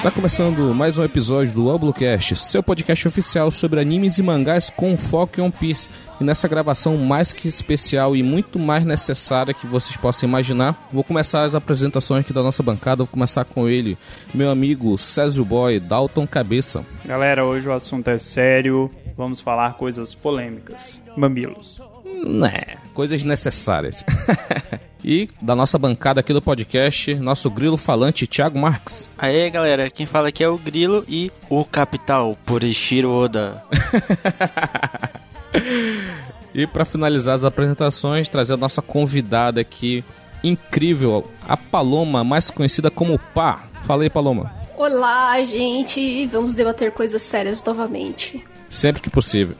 Está começando mais um episódio do Oblocast, seu podcast oficial sobre animes e mangás com foco em One Piece. E nessa gravação mais que especial e muito mais necessária que vocês possam imaginar, vou começar as apresentações aqui da nossa bancada. Vou começar com ele, meu amigo Césio Boy, Dalton Cabeça. Galera, hoje o assunto é sério. Vamos falar coisas polêmicas. Mamilos. Né, coisas necessárias. e da nossa bancada aqui do podcast, nosso grilo falante, Thiago Marques. Aê, galera, quem fala aqui é o Grilo e o Capital, por Ishiro Oda. e para finalizar as apresentações, trazer a nossa convidada aqui, incrível, a Paloma, mais conhecida como Pá. Fala aí, Paloma. Olá, gente. Vamos debater coisas sérias novamente. Sempre que possível.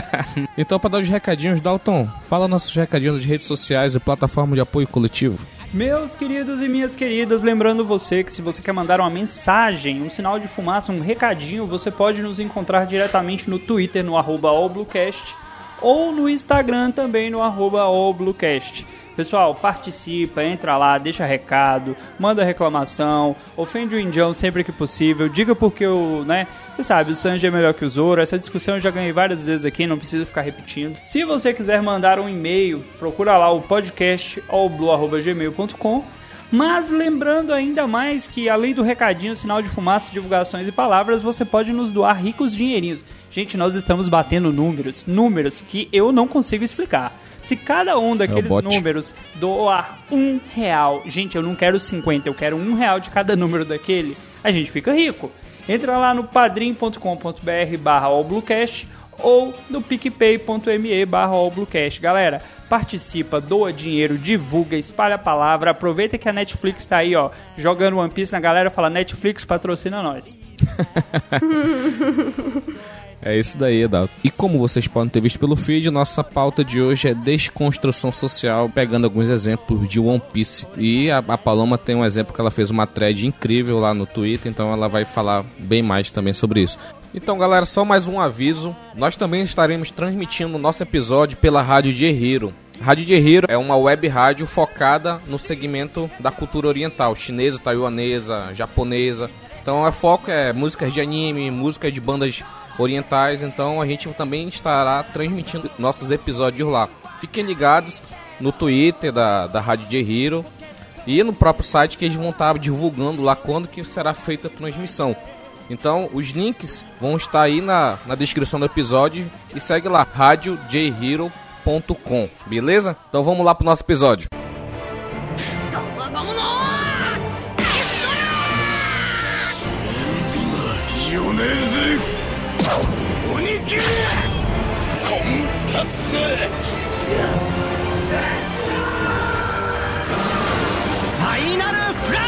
então, para dar os recadinhos, Dalton, fala nossos recadinhos de redes sociais e plataforma de apoio coletivo. Meus queridos e minhas queridas, lembrando você que se você quer mandar uma mensagem, um sinal de fumaça, um recadinho, você pode nos encontrar diretamente no Twitter, no arroba allbluecast, ou no Instagram também, no arroba allbluecast. Pessoal, participa, entra lá, deixa recado, manda reclamação, ofende o indião sempre que possível, diga porque o, né, você sabe, o Sanji é melhor que o Zoro, essa discussão eu já ganhei várias vezes aqui, não precisa ficar repetindo. Se você quiser mandar um e-mail, procura lá o podcast allblue.gmail.com mas lembrando ainda mais que além do recadinho, sinal de fumaça, divulgações e palavras, você pode nos doar ricos dinheirinhos. Gente, nós estamos batendo números, números que eu não consigo explicar. Se cada um daqueles É números doar um real, gente, eu não quero 50, eu quero um real de cada número daquele, a gente fica rico. Entra lá no padrim.com.br barra allbluecast ou no picpay.me barra allbluecast. Galera, participa, doa dinheiro, divulga, espalha a palavra, aproveita que a Netflix tá aí, ó, jogando One Piece na galera, fala Netflix patrocina nós. É isso daí, Dalton. E como vocês podem ter visto pelo feed, nossa pauta de hoje é desconstrução social, pegando alguns exemplos de One Piece. E a, a Paloma tem um exemplo que ela fez uma thread incrível lá no Twitter, então ela vai falar bem mais também sobre isso. Então, galera, só mais um aviso. Nós também estaremos transmitindo o nosso episódio pela Rádio de Hero. Rádio de Hero é uma web rádio focada no segmento da cultura oriental, chinesa, taiwanesa, japonesa. Então, o foco é músicas de anime, músicas de bandas orientais, então a gente também estará transmitindo nossos episódios lá. Fiquem ligados no Twitter da, da Rádio de Hero e no próprio site que eles vão estar divulgando lá quando que será feita a transmissão. Então os links vão estar aí na, na descrição do episódio e segue lá, radiojhero.com, beleza? Então vamos lá pro nosso episódio. 婚達成ファイナルフラ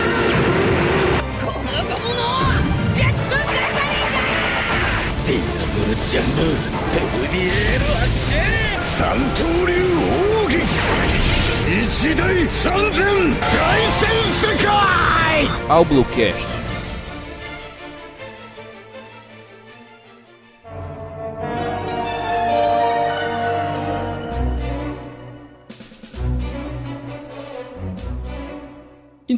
ーこの子のジェットネディアブルジャンブペルディエールアッシェ三刀流奥義一大三千大戦世界。Ao Bluecast.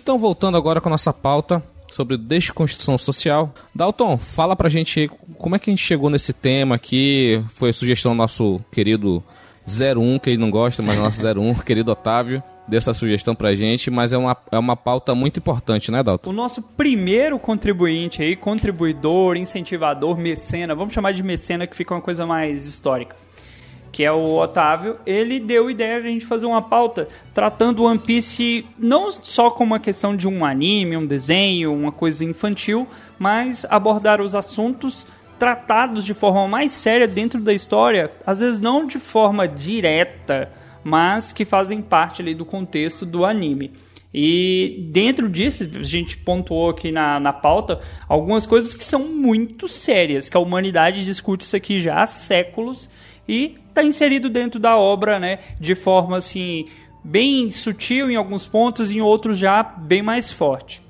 Então, voltando agora com a nossa pauta sobre desconstrução social. Dalton, fala pra gente aí como é que a gente chegou nesse tema aqui. Foi a sugestão do nosso querido 01, que ele não gosta, mas nosso 01, querido Otávio, deu essa sugestão pra gente, mas é uma, é uma pauta muito importante, né, Dalton? O nosso primeiro contribuinte aí, contribuidor, incentivador, mecena, vamos chamar de mecena que fica uma coisa mais histórica. Que é o Otávio, ele deu ideia de a gente fazer uma pauta tratando One Piece não só como uma questão de um anime, um desenho, uma coisa infantil, mas abordar os assuntos tratados de forma mais séria dentro da história, às vezes não de forma direta, mas que fazem parte ali do contexto do anime. E dentro disso, a gente pontuou aqui na, na pauta algumas coisas que são muito sérias, que a humanidade discute isso aqui já há séculos e está inserido dentro da obra, né, de forma assim bem sutil em alguns pontos, em outros já bem mais forte.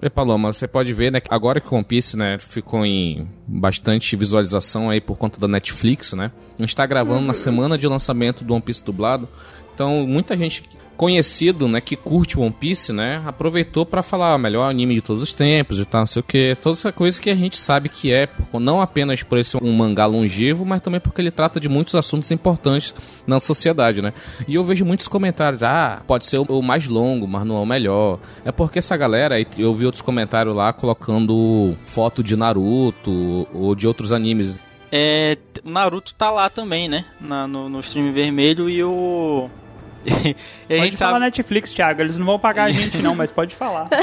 E Paloma, você pode ver, né, que agora que o One Piece, né, ficou em bastante visualização aí por conta da Netflix, né? A gente tá gravando na semana de lançamento do One Piece dublado. Então, muita gente conhecido, né, que curte One Piece, né, aproveitou para falar o melhor anime de todos os tempos e tal, não sei o que, toda essa coisa que a gente sabe que é, não apenas por esse um mangá longevo, mas também porque ele trata de muitos assuntos importantes na sociedade, né? E eu vejo muitos comentários, ah, pode ser o mais longo, mas não é o melhor. É porque essa galera, eu vi outros comentários lá colocando foto de Naruto ou de outros animes. É, Naruto tá lá também, né? Na, no, no stream vermelho e o e a pode falar sabe... Netflix, Thiago. Eles não vão pagar a gente, não, mas pode falar.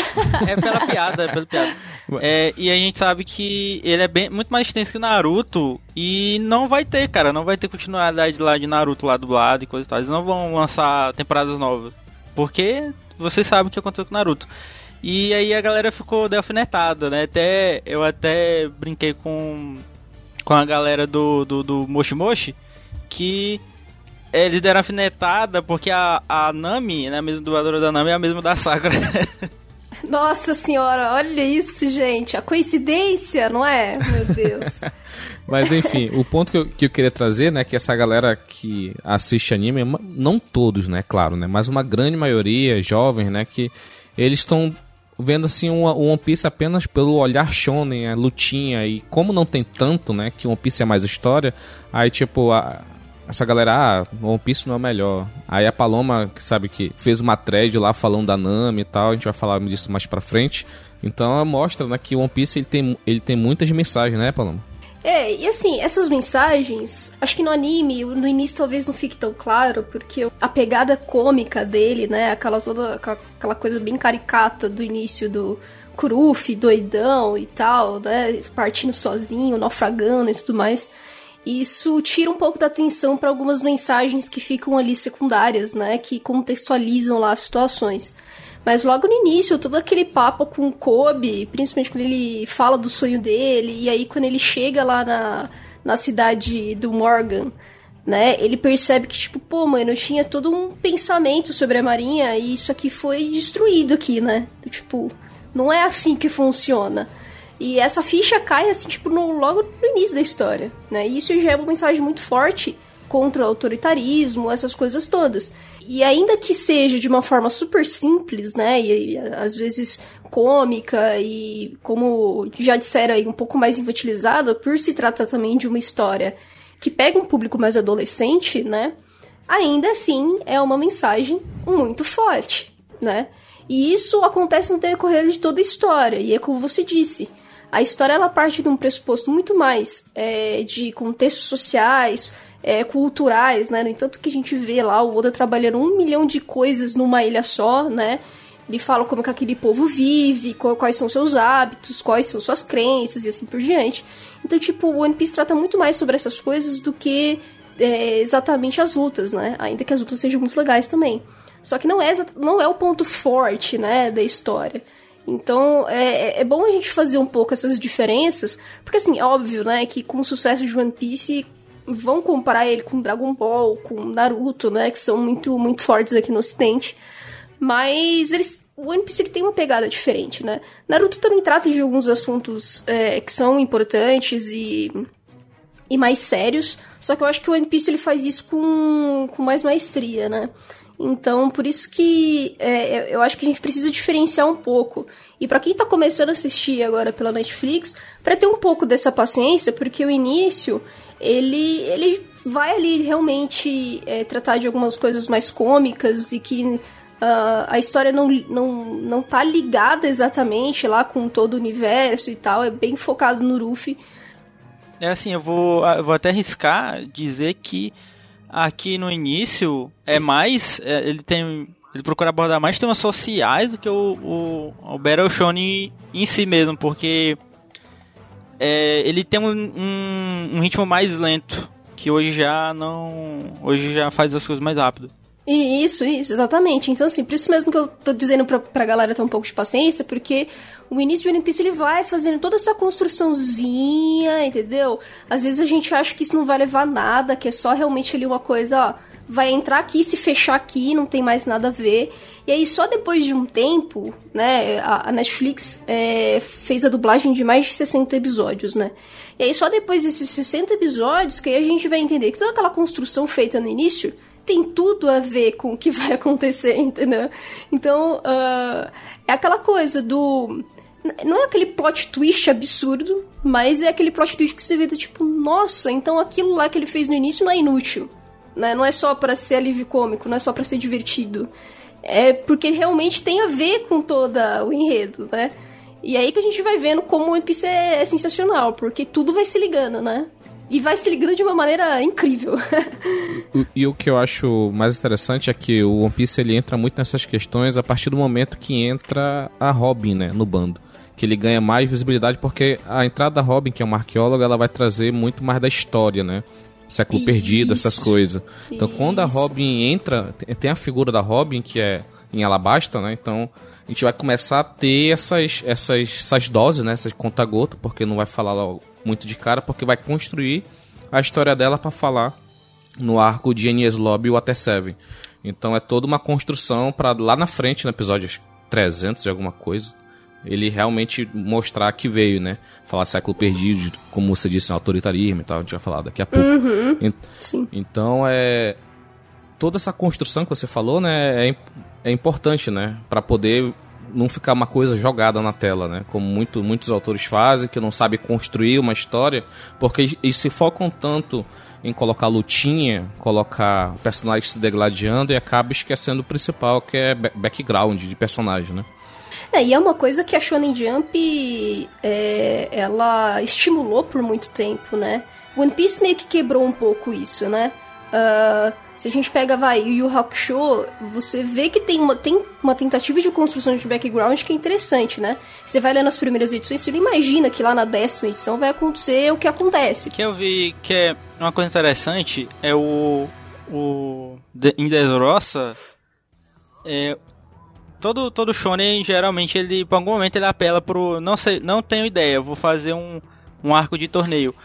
É pela piada, é pela piada. É, e a gente sabe que ele é bem, muito mais extenso que Naruto. E não vai ter, cara. Não vai ter continuidade lá de Naruto lá dublado e coisa e tal. Eles não vão lançar temporadas novas. Porque você sabe o que aconteceu com Naruto. E aí a galera ficou delfinetada, né? Até, eu até brinquei com, com a galera do, do, do Moshi Moshi que eles deram afinetada porque a, a Nami, né, a mesma dubladora da Nami, é a mesma da Sakura. Nossa senhora, olha isso, gente. A coincidência, não é? Meu Deus. Mas enfim, o ponto que eu, que eu queria trazer, né, que essa galera que assiste anime, não todos, né, claro, né, mas uma grande maioria, jovens, né, que eles estão vendo assim o One Piece apenas pelo olhar shonen, a lutinha e como não tem tanto, né, que One Piece é mais história, aí tipo a, essa galera, ah, One Piece não é o melhor. Aí a Paloma, que sabe que fez uma thread lá falando da Nami e tal, a gente vai falar disso mais pra frente. Então mostra né, que One Piece ele tem, ele tem muitas mensagens, né, Paloma? É, e assim, essas mensagens, acho que no anime, no início talvez não fique tão claro, porque a pegada cômica dele, né, aquela toda aquela, coisa bem caricata do início do Kurufi, doidão e tal, né, partindo sozinho, naufragando e tudo mais isso tira um pouco da atenção para algumas mensagens que ficam ali secundárias, né, que contextualizam lá as situações. Mas logo no início, todo aquele papo com o Kobe, principalmente quando ele fala do sonho dele, e aí quando ele chega lá na, na cidade do Morgan, né, ele percebe que, tipo, pô, mano, eu tinha todo um pensamento sobre a Marinha e isso aqui foi destruído aqui, né? Tipo, não é assim que funciona. E essa ficha cai, assim, tipo, no, logo no início da história, né? E isso já é uma mensagem muito forte contra o autoritarismo, essas coisas todas. E ainda que seja de uma forma super simples, né? E, e às vezes cômica e, como já disseram aí, um pouco mais infantilizada, por se tratar também de uma história que pega um público mais adolescente, né? Ainda assim é uma mensagem muito forte, né? E isso acontece no decorrer de toda a história, e é como você disse a história ela parte de um pressuposto muito mais é, de contextos sociais, é, culturais, né? No entanto que a gente vê lá o Oda trabalhando um milhão de coisas numa ilha só, né? Ele fala como que aquele povo vive, quais são seus hábitos, quais são suas crenças e assim por diante. Então, tipo, o One Piece trata muito mais sobre essas coisas do que é, exatamente as lutas, né? Ainda que as lutas sejam muito legais também. Só que não é, não é o ponto forte, né, da história. Então é, é, é bom a gente fazer um pouco essas diferenças, porque assim, é óbvio, né, que com o sucesso de One Piece vão comparar ele com Dragon Ball, com Naruto, né, que são muito muito fortes aqui no ocidente. Mas eles o One Piece tem uma pegada diferente, né? Naruto também trata de alguns assuntos é, que são importantes e, e mais sérios, só que eu acho que o One Piece ele faz isso com, com mais maestria, né? Então, por isso que é, eu acho que a gente precisa diferenciar um pouco. E para quem tá começando a assistir agora pela Netflix, para ter um pouco dessa paciência, porque o início, ele, ele vai ali realmente é, tratar de algumas coisas mais cômicas e que uh, a história não, não, não tá ligada exatamente lá com todo o universo e tal, é bem focado no Ruffy. É assim, eu vou, eu vou até arriscar dizer que aqui no início é mais. É, ele tem. Ele procura abordar mais temas sociais do que o, o, o Battle Shonen em si mesmo, porque é, ele tem um, um, um, ritmo mais lento, que hoje já não. Hoje já faz as coisas mais rápido. Isso, isso, exatamente. Então, assim, por isso mesmo que eu tô dizendo pra, pra galera ter um pouco de paciência, porque o início de One Piece ele vai fazendo toda essa construçãozinha, entendeu? Às vezes a gente acha que isso não vai levar nada, que é só realmente ali uma coisa, ó, vai entrar aqui, se fechar aqui, não tem mais nada a ver. E aí, só depois de um tempo, né, a, a Netflix é, fez a dublagem de mais de 60 episódios, né? E aí, só depois desses 60 episódios que aí a gente vai entender que toda aquela construção feita no início tem tudo a ver com o que vai acontecer, entendeu? Então, uh, é aquela coisa do. Não é aquele plot twist absurdo, mas é aquele plot twist que você vê, tipo, nossa, então aquilo lá que ele fez no início não é inútil. Né? Não é só para ser alívio cômico, não é só para ser divertido. É porque realmente tem a ver com todo o enredo, né? E aí que a gente vai vendo como o é, é sensacional, porque tudo vai se ligando, né? E vai se ligando de uma maneira incrível. e, e, o que eu acho mais interessante é que o One Piece ele entra muito nessas questões a partir do momento que entra a Robin, né, no bando. Que ele ganha mais visibilidade porque a entrada da Robin, que é uma arqueóloga, ela vai trazer muito mais da história, né? Século Isso. Perdido, essas coisas. Então Isso. quando a Robin entra, tem a figura da Robin que é em Alabasta, né? Então a gente vai começar a ter essas, essas, essas doses, né? Essas conta-gota, porque não vai falar logo muito de cara, porque vai construir a história dela para falar no arco de Enies Lobby e Water 7. Então é toda uma construção para lá na frente, no episódio 300 de alguma coisa, ele realmente mostrar que veio, né? Falar século perdido, como você disse, autoritarismo e tal, a gente vai falar daqui a pouco. Uhum, sim. Então é toda essa construção que você falou, né, é, é importante, né, para poder não ficar uma coisa jogada na tela, né? Como muito, muitos autores fazem, que não sabem construir uma história, porque eles se focam tanto em colocar lutinha, colocar personagens se degladiando e acaba esquecendo o principal, que é background de personagem, né? É, e é uma coisa que a Shonen Jump é, ela estimulou por muito tempo, né? One Piece meio que quebrou um pouco isso, né? Uh, se a gente pega, vai, o Yu Hakusho, você vê que tem uma, tem uma tentativa de construção de background que é interessante, né? Você vai lendo as primeiras edições, você imagina que lá na décima edição vai acontecer o que acontece. Que eu vi que é uma coisa interessante é o. O. Em Desroça. É, todo, todo shonen, geralmente, ele, por algum momento, ele apela pro. Não sei, não tenho ideia, vou fazer um, um arco de torneio.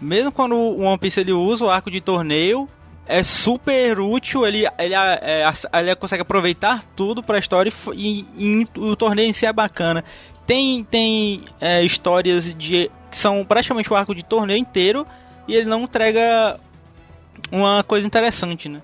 Mesmo quando o One Piece ele usa o arco de torneio, é super útil, ele, ele, é, ele consegue aproveitar tudo para a história e, e, e, o torneio em si é bacana. Tem, tem é, histórias de que são praticamente o arco de torneio inteiro e ele não entrega uma coisa interessante, né?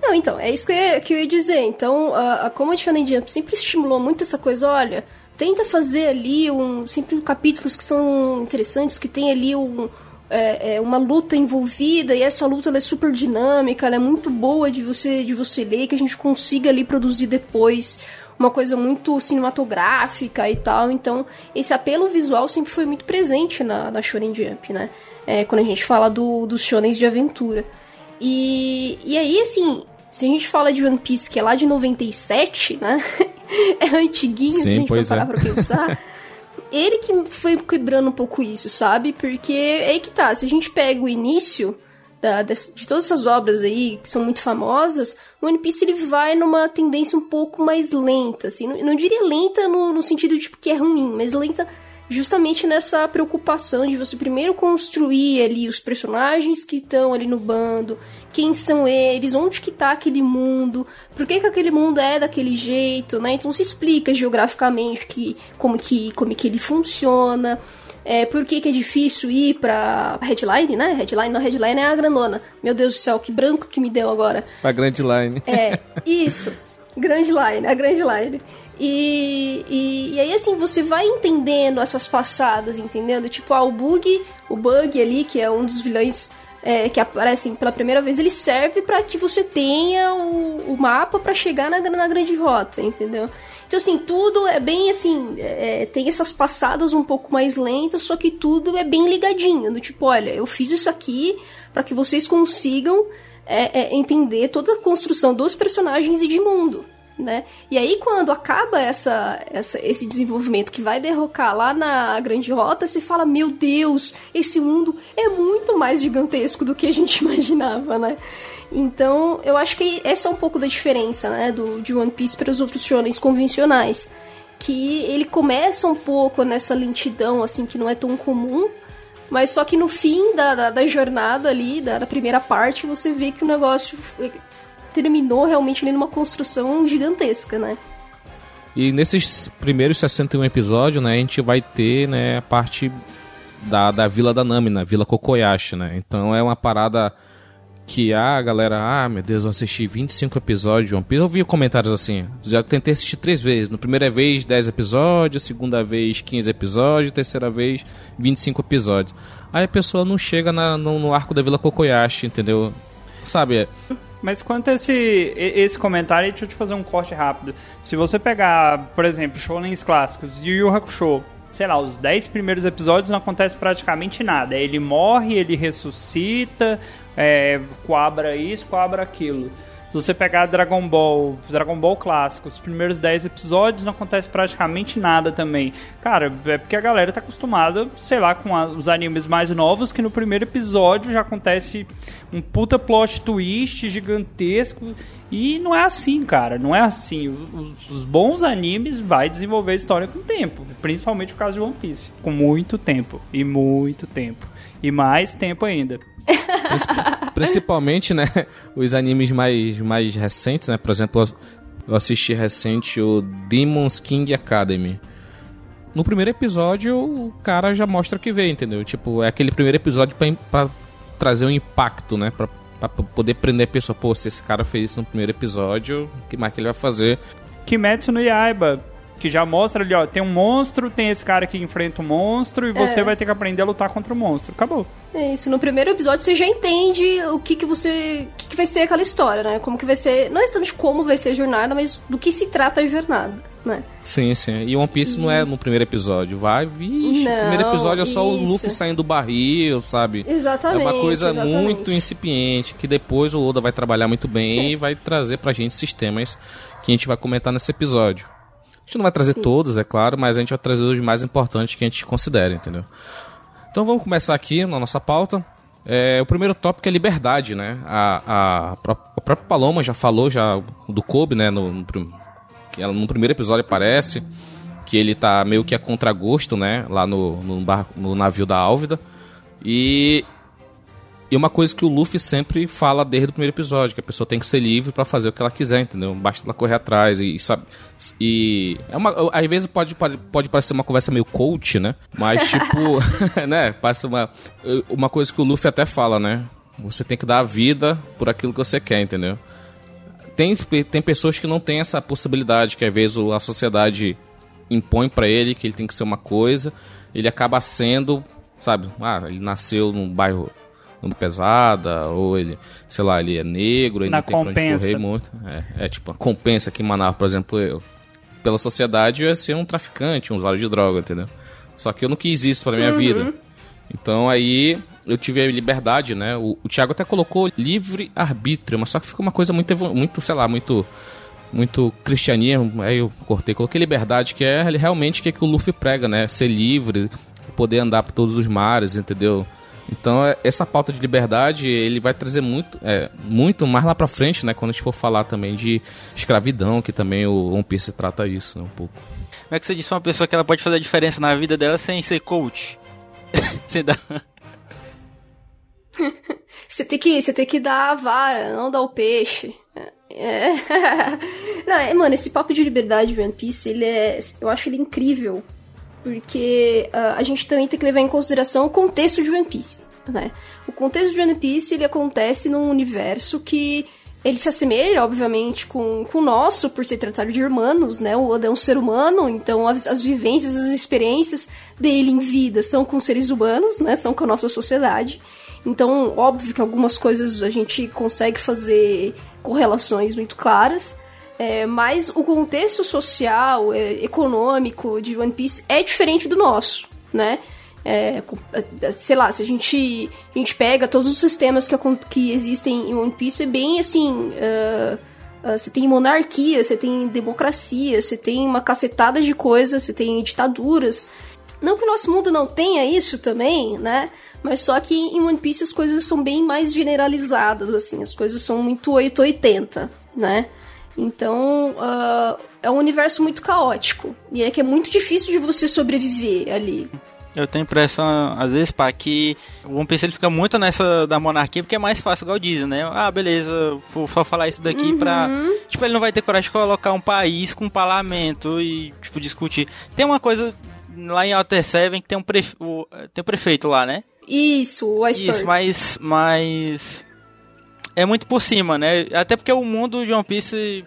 Não, então, é isso que eu ia, que eu ia dizer. Então, a, a Command Shonen Jump sempre estimulou muito essa coisa, olha, tenta fazer ali um, sempre capítulos que são interessantes, que tem ali um, é, é uma luta envolvida e essa luta é super dinâmica, ela é muito boa de você de você ler, que a gente consiga ali produzir depois uma coisa muito cinematográfica e tal. Então, esse apelo visual sempre foi muito presente na, na Shonen Jump, né? É, quando a gente fala do, dos shonens de aventura. E, e aí, assim, se a gente fala de One Piece, que é lá de 97, né? é antiguinho, Sim, se a gente for parar é. pra pensar. ele que foi quebrando um pouco isso, sabe? Porque é aí que tá, se a gente pega o início da, de, de, todas essas obras aí, que são muito famosas, o One Piece ele vai numa tendência um pouco mais lenta, assim. Não, não diria lenta no, no sentido de tipo, que é ruim, mas lenta justamente nessa preocupação de você primeiro construir ali os personagens que estão ali no bando, quem são eles, onde que tá aquele mundo, por que, que aquele mundo é daquele jeito, né? Então se explica geograficamente que, como, que, como que ele funciona. É, por que, que é difícil ir pra headline, né? Headline, não, headline é a grandona. Meu Deus do céu, que branco que me deu agora. A grande line. É, isso. Grande line, a grande line. E, e, e, aí, assim, você vai entendendo essas passadas, entendendo? Tipo, ah, o Bug, o Bug ali, que é um dos vilões é, que aparecem pela primeira vez, ele serve para que você tenha o, o mapa para chegar na, na grande rota, entendeu? Então, assim, tudo é bem assim. É, tem essas passadas um pouco mais lentas, só que tudo é bem ligadinho. Do tipo, olha, eu fiz isso aqui para que vocês consigam é, é, entender toda a construção dos personagens e de mundo né? E aí quando acaba essa, essa, esse desenvolvimento que vai derrocar lá na grande rota, se fala, meu Deus, esse mundo é muito mais gigantesco do que a gente imaginava, né? Então, eu acho que essa é um pouco da diferença, né, do de One Piece para os outros shonens convencionais, que ele começa um pouco nessa lentidão assim que não é tão comum, Mas só que no fim da, da, da jornada ali, da, da, primeira parte, você vê que o negócio terminou realmente ali numa construção gigantesca, né? E nesses primeiros 61 episódios, né, a gente vai ter, né, a parte da, da Vila da Nami, na Vila Kokoyashi, né? Então é uma parada que a galera, ah, meu Deus, eu assisti 25 episódios de One Piece. Eu vi comentários assim, já tentei assistir três vezes. Na primeira vez, 10 episódios, segunda vez, 15 episódios, terceira vez, 25 episódios. Aí a pessoa não chega na, no, no, arco da Vila Kokoyashi, entendeu? Sabe? Mas quanto a esse, esse comentário, deixa eu te fazer um corte rápido. Se você pegar, por exemplo, Shonens clássicos, Yu Yu Hakusho, sei lá, os 10 primeiros episódios não acontece praticamente nada. Ele morre, ele ressuscita, é, coabra isso, coabra aquilo. Se você pegar Dragon Ball, Dragon Ball clássico, os primeiros 10 episódios não acontece praticamente nada também. Cara, é porque a galera tá acostumada, sei lá, com a, os animes mais novos, que no primeiro episódio já acontece um puta plot twist gigantesco. E não é assim, cara, não é assim. Os, os bons animes vai desenvolver a história com tempo, principalmente o caso de One Piece, com muito tempo e muito tempo e mais tempo ainda. Principalmente, né, os animes mais, mais recentes, né? Por exemplo, eu assisti recente o Demon's King Academy. No primeiro episódio, o cara já mostra que veio, entendeu? Tipo, é aquele primeiro episódio pra trazer um impacto, né? Pra, pra poder prender a pessoa. Pô, se esse cara fez isso no primeiro episódio, o que mais que ele vai fazer? Kimetsu no Yaiba que já mostra ali, ó, tem um monstro, tem esse cara que enfrenta o um monstro e você é. vai ter que aprender a lutar contra o monstro. Acabou. É isso. No primeiro episódio você já entende o que que você, o que, que vai ser aquela história, né? Como que vai ser, não exatamente como vai ser a jornada, mas do que se trata a jornada. Né? Sim, sim. E One Piece não é no primeiro episódio. Vai, vixe. Não, o primeiro episódio é só isso. o Luffy saindo do barril, sabe? Exatamente. É uma coisa exatamente. muito incipiente que depois o Oda vai trabalhar muito bem é. e vai trazer pra gente sistemas que a gente vai comentar nesse episódio. A gente não vai trazer Isso. todos, é claro, mas a gente vai trazer os mais importantes que a gente considera, entendeu? Então vamos começar aqui na nossa pauta. É, o primeiro tópico é liberdade, né? A, a, a própria Paloma já falou já do Kobe, né? No, no, ela, no primeiro episódio aparece que ele tá meio que a contragosto, né? Lá no, no, bar, no navio da Álvida. E e uma coisa que o Luffy sempre fala desde o primeiro episódio, que a pessoa tem que ser livre para fazer o que ela quiser, entendeu? Basta ela correr atrás e, sabe. E é uma, às vezes pode, pode, pode parecer uma conversa meio coach, né? Mas tipo, né? Parece uma, uma coisa que o Luffy até fala, né? Você tem que dar a vida por aquilo que você quer, entendeu? Tem, tem pessoas que não têm essa possibilidade, que às vezes a sociedade impõe para ele que ele tem que ser uma coisa, ele acaba sendo, sabe? Ah, ele nasceu num bairro muito pesada, ou ele, sei lá, ele é negro, ele Na não tem compensa. pra onde correr muito. É, é tipo, a compensa que Manaus, por exemplo, eu, pela sociedade eu ia ser um traficante, um usuário de droga, entendeu? Só que eu não quis isso pra minha uhum. vida. Então aí eu tive a liberdade, né? O, o Thiago até colocou livre arbítrio, mas só que ficou uma coisa muito, muito sei lá, muito muito cristianismo, aí eu cortei, coloquei liberdade, que é realmente o que, é que o Luffy prega, né? Ser livre, poder andar por todos os mares, entendeu? Então, é, essa pauta de liberdade, ele vai trazer muito, é, muito mais lá pra frente, né? Quando a gente for falar também de escravidão, que também o One Piece trata isso, né, um pouco. Como é que você disse pra uma pessoa que ela pode fazer a diferença na vida dela sem ser coach? você dá... você tem que você tem que dar a vara, não dar o peixe. É. não, é, mano, esse papo de liberdade de One Piece, ele é, eu acho ele incrível porque uh, a gente também tem que levar em consideração o contexto de One Piece, né? O contexto de One Piece, ele acontece num universo que ele se assemelha, obviamente, com, com o nosso, por ser tratado de irmãos, né? O Oda é um ser humano, então as, as vivências, as experiências dele em vida são com seres humanos, né? São com a nossa sociedade. Então, óbvio que algumas coisas a gente consegue fazer correlações muito claras, é, mas o contexto social, é, econômico de One Piece é diferente do nosso, né? É, é, sei lá, se a gente, a gente pega todos os sistemas que, que existem em One Piece, é bem assim. Uh, uh, você tem monarquia, você tem democracia, você tem uma cacetada de coisas, você tem ditaduras. Não que o nosso mundo não tenha isso também, né? Mas só que em One Piece as coisas são bem mais generalizadas, assim, as coisas são muito 880, né? Então, uh, é um universo muito caótico. E é que é muito difícil de você sobreviver ali. Eu tenho impressão, às vezes, pá, que o One Piece ele fica muito nessa da monarquia porque é mais fácil, igual dizem, né? Ah, beleza, vou só falar isso daqui Uhum. pra. Tipo, ele não vai ter coragem de colocar um país com um parlamento e, tipo, discutir. Tem uma coisa lá em Outer Seven que tem um, prefe... tem um prefeito lá, né? Isso, o Iceberg. Isso, mas. Mas. É muito por cima, né? Até porque o mundo de One Piece,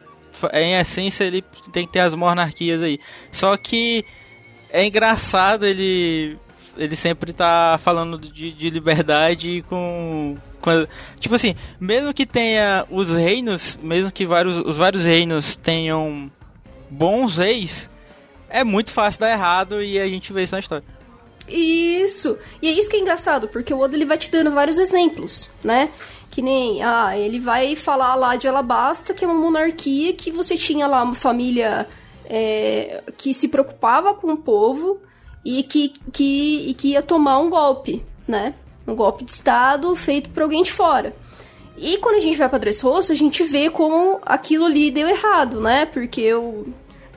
em essência, ele tem que ter as monarquias aí. Só que é engraçado ele. Ele sempre tá falando de, de liberdade com, com. Tipo assim, mesmo que tenha os reinos, mesmo que vários, os vários reinos tenham bons reis, é muito fácil dar errado e a gente vê isso na história. Isso. E é isso que é engraçado, porque o Oda ele vai te dando vários exemplos, né? Que nem, ah, ele vai falar lá de Alabasta, que é uma monarquia que você tinha lá uma família é, que se preocupava com o povo e que, que, e que ia tomar um golpe, né? Um golpe de Estado feito por alguém de fora. E quando a gente vai pra Dressrosa, a gente vê como aquilo ali deu errado, né? Porque o,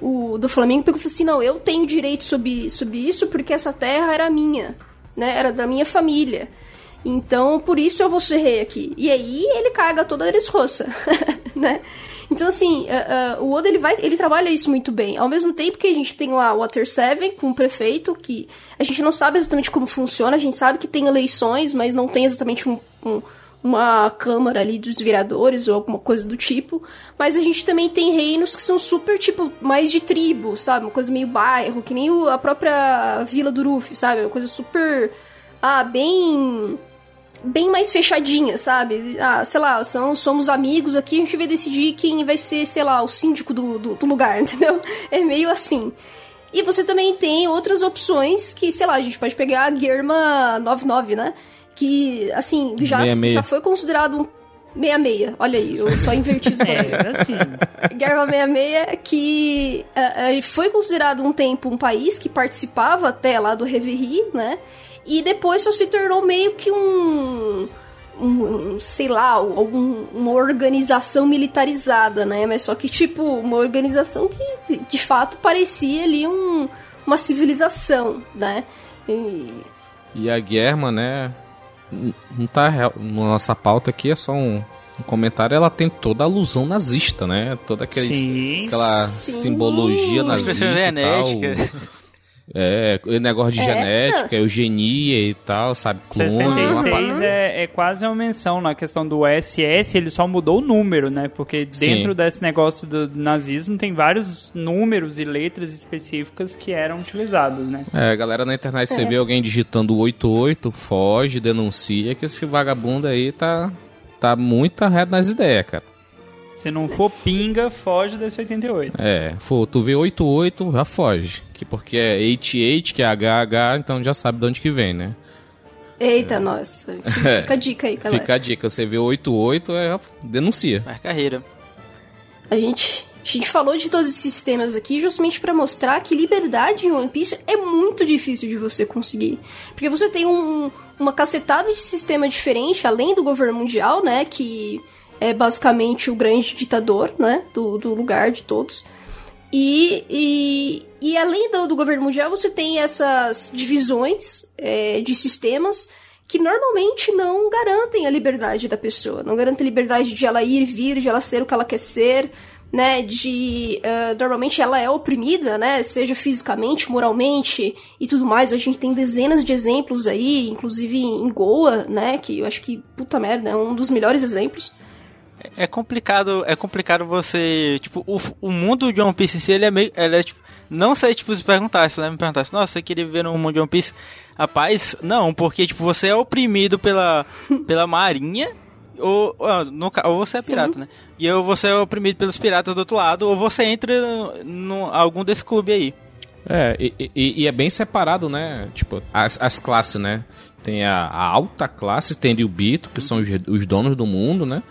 o do Flamengo pegou e falou assim: não, eu tenho direito sobre, sobre isso porque essa terra era minha, né? Era da minha família. Então, por isso eu vou ser rei aqui. E aí ele caga toda a Dressrosa, né? Então, assim, uh, uh, o Oda ele vai, ele trabalha isso muito bem. Ao mesmo tempo que a gente tem lá o Water Seven com o prefeito, que a gente não sabe exatamente como funciona, a gente sabe que tem eleições, mas não tem exatamente um, um uma câmara ali dos viradores ou alguma coisa do tipo. Mas a gente também tem reinos que são super, tipo, mais de tribo, sabe? Uma coisa meio bairro, que nem o, a própria Vila do Ruffy, sabe? Uma coisa super. Ah, bem. Bem mais fechadinha, sabe? Ah, sei lá, são, somos amigos aqui, a gente vai decidir quem vai ser, sei lá, o síndico do, do, do lugar, entendeu? É meio assim. E você também tem outras opções que, sei lá, a gente pode pegar a Germa 99, né? Que, assim, já, 66. já foi considerado um 66. Olha aí, eu só inverti os valores. É, assim. Guerra 66, que eh, eh, foi considerado um tempo um país que participava até lá do Reverie, né? E depois só se tornou meio que um. um, sei lá, algum, uma organização militarizada, né? Mas só que, tipo, uma organização que de fato parecia ali um, uma civilização, né? E, E a Guerma, né? Não tá real- na nossa pauta aqui, é só um, um comentário. Ela tem toda a alusão nazista, né? Toda aqueles, Sim. aquela Sim. simbologia nazista. E tal. Genética. É, o negócio de É. genética, eugenia e tal, sabe? Clone, uma parada- 66 é, é quase uma menção na questão do SS, ele só mudou o número, né? Porque dentro Sim. desse negócio do nazismo tem vários números e letras específicas que eram utilizados, né? É, galera na internet, você É. vê alguém digitando 88, foge, denuncia que esse vagabundo aí tá, tá muito arredo nas ideias, cara. Se não for pinga, foge desse 88. É, for, tu vê 88, já foge. Que porque é 88, que é HH, então já sabe de onde que vem, né? eita, nossa. É. Fica a dica aí, galera. Fica a dica, você vê 88, é, denuncia. Faz carreira. A gente, a gente falou de todos esses sistemas aqui justamente pra mostrar que liberdade em One Piece é muito difícil de você conseguir. Porque você tem um, uma cacetada de sistema diferente, além do governo mundial, né? Que é basicamente o grande ditador, né? Do, do lugar de todos. E, e, e além do, do governo mundial, você tem essas divisões é, de sistemas que normalmente não garantem a liberdade da pessoa. Não garantem a liberdade de ela ir, vir, de ela ser o que ela quer ser, né? De. ah, normalmente ela é oprimida, né? Seja fisicamente, moralmente e tudo mais. A gente tem dezenas de exemplos aí, inclusive em Goa, né? Que eu acho que, puta merda, é um dos melhores exemplos. É complicado, é complicado você, tipo, o, o mundo de One Piece em si, ele é meio, ele é tipo, não sei, tipo, se perguntar, se ela me perguntasse, nossa, você queria viver no mundo de One Piece? Rapaz, não, porque, tipo, você é oprimido pela, pela marinha, ou, ou, no ou você é Sim. pirata, né? E ou você é oprimido pelos piratas do outro lado, ou você entra em algum desse clube aí. É, e, e- e é bem separado, né? Tipo, as, as classes, né? Tem a, a alta classe, tem Ryubito, que são os, os donos do mundo, né?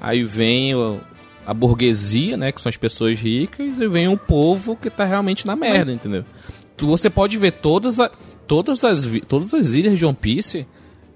Aí vem o- a burguesia, né? Que são as pessoas ricas, e vem o povo que tá realmente na merda, entendeu? Tu, você pode ver todas, a- todas, as, todas as ilhas de One Piece,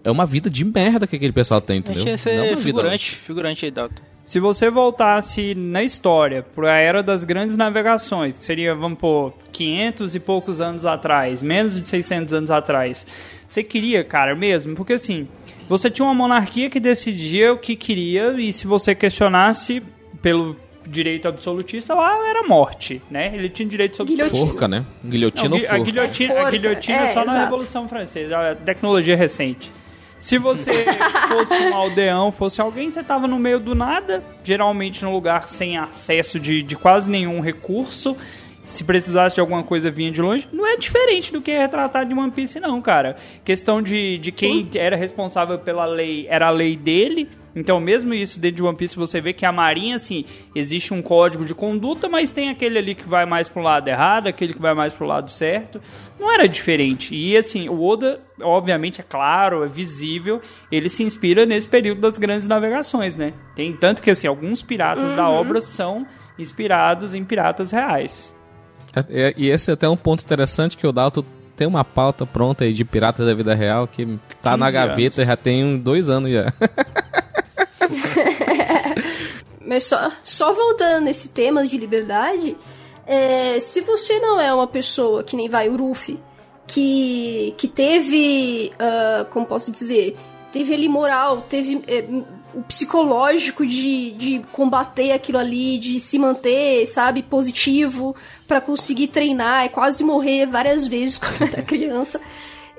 é uma vida de merda que aquele pessoal tem, entendeu? ia Não é ser uma vida- figurante, figurante aí, Dalton. Se você voltasse na história, para a era das grandes navegações, que seria, vamos pôr, 500 e poucos anos atrás, menos de 600 anos atrás, você queria, cara, mesmo? Porque assim, você tinha uma monarquia que decidia o que queria e se você questionasse pelo direito absolutista, lá era morte, né? Ele tinha direito sobre Guilhotina. Forca, né? Guilhotina não, ou gui- a forca? guilhotina, É, a forca. guilhotina É, só na exato. Revolução Francesa, a tecnologia recente. Se você fosse um aldeão, fosse alguém, você tava no meio do nada, geralmente num lugar sem acesso de, de quase nenhum recurso. Se precisasse de alguma coisa vinha de longe, não é diferente do que é retratado em One Piece, não, cara. Questão de, de quem era responsável pela lei, era a lei dele. Então, mesmo isso dentro de One Piece, você vê que a Marinha, assim, existe um código de conduta, mas tem aquele ali que vai mais pro lado errado, aquele que vai mais pro lado certo. Não era diferente. E, assim, o Oda, obviamente, é claro, é visível, ele se inspira nesse período das grandes navegações, né? Tem tanto que, assim, alguns piratas da obra são inspirados em piratas reais. É, e esse é até um ponto interessante que o Dalton tem uma pauta pronta aí de Piratas da Vida Real que tá na 15 gaveta anos. já tem dois anos já. Mas só, só voltando nesse tema de liberdade, é, se você não é uma pessoa que nem vai o Ruffy, que, que teve, ah, como posso dizer, teve ali moral, teve é, o psicológico de, de combater aquilo ali, de se manter, sabe, positivo, pra conseguir treinar, é quase morrer várias vezes quando era criança.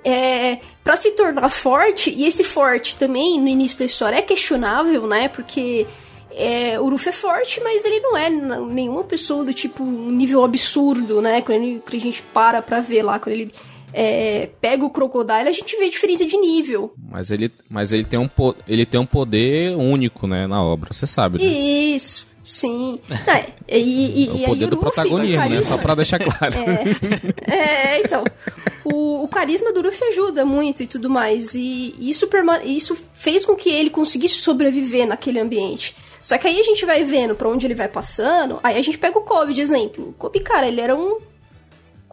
É, para se tornar forte, e esse forte também no início da história é questionável, né? Porque é, o Ruff é forte, mas ele não é nenhuma pessoa do tipo um nível absurdo, né? Quando, ele- quando a gente para pra ver lá, quando ele é, pega o Crocodile, a gente vê a diferença de nível. Mas ele, mas ele tem um ele tem um poder único, né, na obra, você sabe, né? Isso, sim. É, e, e, É o e poder do protagonismo, né? Só pra deixar claro. É, então. O, o carisma do Luffy ajuda muito e tudo mais. E isso, isso fez com que ele conseguisse sobreviver naquele ambiente. Só que aí a gente vai vendo pra onde ele vai passando. Aí a gente pega o Kobe de exemplo. O Kobe, cara, ele era um.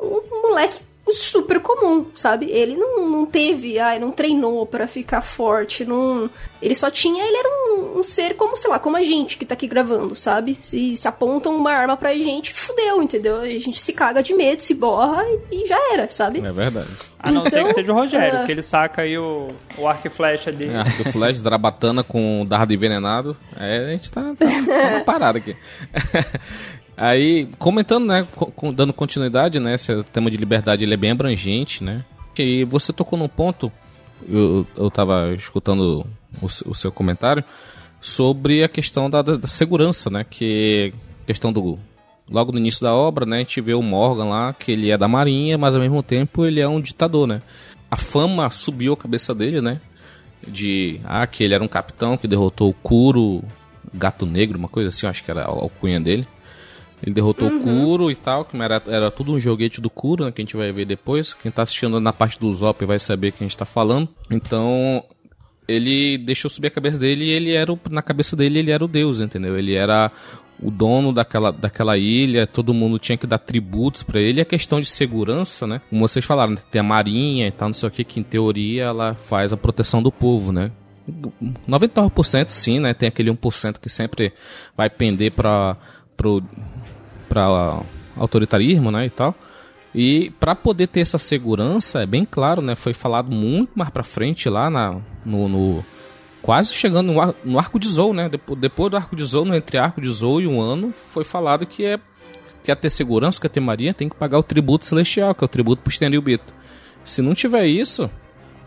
Um moleque super comum, sabe? Ele não, não teve, ai, não treinou pra ficar forte, não... Ele só tinha, ele era um, um ser como, sei lá, como a gente que tá aqui gravando, sabe? Se, se apontam uma arma pra gente, fudeu, entendeu? A gente se caga de medo, se borra e, e já era, sabe? É verdade. A não ser Então, que seja o Rogério, é. que ele saca aí o, o arco e flecha dele. É, do Flash, Drabatana com dardo envenenado. É, a gente tá, tá, tá uma parada aqui. Aí, comentando, né, dando continuidade, né, esse tema de liberdade, ele é bem abrangente, né, e você tocou num ponto, eu, eu tava escutando o, o seu comentário, sobre a questão da, da- segurança, né, que questão do... Logo no início da obra, né, a gente vê o Morgan lá, que ele é da marinha, mas ao mesmo tempo ele é um ditador, né. A fama subiu a cabeça dele, né, de ah, que ele era um capitão que derrotou o Kuro, gato negro, uma coisa assim, acho que era a alcunha dele. Ele derrotou o Kuro e tal, que era, era tudo um joguete do Kuro, né, que a gente vai ver depois. Quem tá assistindo na parte do Zop vai saber que a gente tá falando. Então, ele deixou subir a cabeça dele e ele era, o- na cabeça dele, ele era o deus, entendeu? Ele era o dono daquela, daquela ilha, todo mundo tinha que dar tributos pra ele. E a questão de segurança, né? Como vocês falaram, tem a marinha e tal, não sei o que, que em teoria ela faz a proteção do povo, né? 99% sim, né? Tem aquele 1% que sempre vai pender para pro para autoritarismo, né, e tal. E para poder ter essa segurança, é bem claro, né, foi falado muito mais para frente lá na no, no- quase chegando no, ar- no arco de Zou, né? Depois, depois do arco de Zou, no entre arco de Zou e um ano, foi falado que é quer ter segurança, quer ter marinha, tem que pagar o tributo celestial, que é o tributo pro Stenryubito. Se não tiver isso,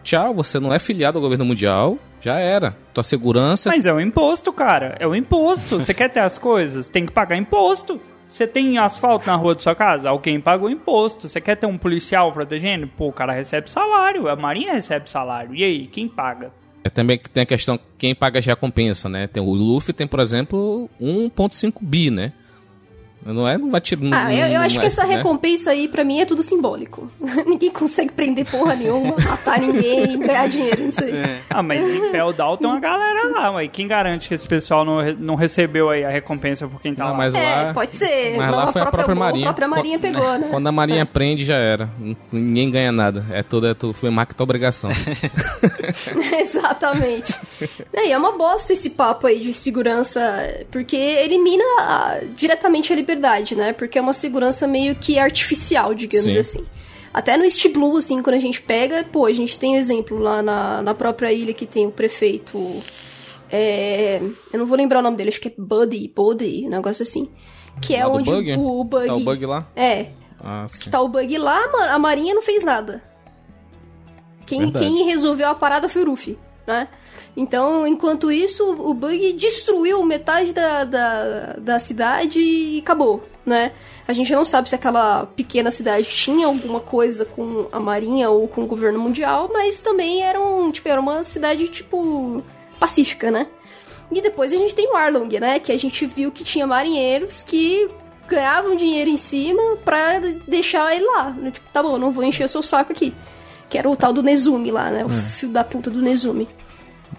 tchau, você não é filiado ao governo mundial, já era. Tua segurança Mas é o imposto, cara. É o imposto. Você quer ter as coisas? Tem que pagar imposto. Você tem asfalto na rua da sua casa? Alguém paga o imposto. Você quer ter um policial protegendo? Pô, o cara recebe salário. A marinha recebe salário. E aí, quem paga? É também que tem a questão quem paga já compensa, né? Tem o Luffy tem, por exemplo, 1.5 bi, né? Não é? Não vai tirar. Ah, eu, eu não acho é, que essa né? recompensa aí, pra mim, é tudo simbólico. ninguém consegue prender porra nenhuma, matar ninguém ganhar dinheiro nisso aí. Ah, mas em Peldal tem uma galera lá, ué. Quem garante que esse pessoal não, não recebeu aí a recompensa por quem tá Não, lá? mas É, lá, pode ser. Mas lá Não, foi a própria Marinha. A própria Marinha pegou, né? Quando a Marinha prende, já era. Ninguém ganha nada. É tudo, é tudo foi marca obrigação. Exatamente. É, e é uma bosta esse papo aí de segurança, porque elimina ah, diretamente a liberdade, né? Porque é uma segurança meio que artificial, digamos Sim. assim. Até no East Blue, assim, quando a gente pega, pô, a gente tem o exemplo lá na, na própria ilha que tem o prefeito. É, eu não vou lembrar o nome dele, acho que é Buddy, Buddy, um negócio assim. Que é Lá onde bug? o, bug. Tá o bug lá? É, Ah, sim. tá o bug lá, a Marinha não fez nada. Quem, Verdade. quem resolveu a parada foi o Ruffy, né? Então, enquanto isso, o bug destruiu metade da, da, da cidade e acabou, né? A gente não sabe se aquela pequena cidade tinha alguma coisa com a Marinha ou com o governo mundial, mas também era, um, tipo, era uma cidade, tipo, pacífica, né? E depois a gente tem o Arlong, né? Que a gente viu que tinha marinheiros que ganhavam dinheiro em cima pra deixar ele lá. Tipo, tá bom, não vou encher o seu saco aqui. Que era o tal do Nezumi lá, né? O filho da puta do Nezumi.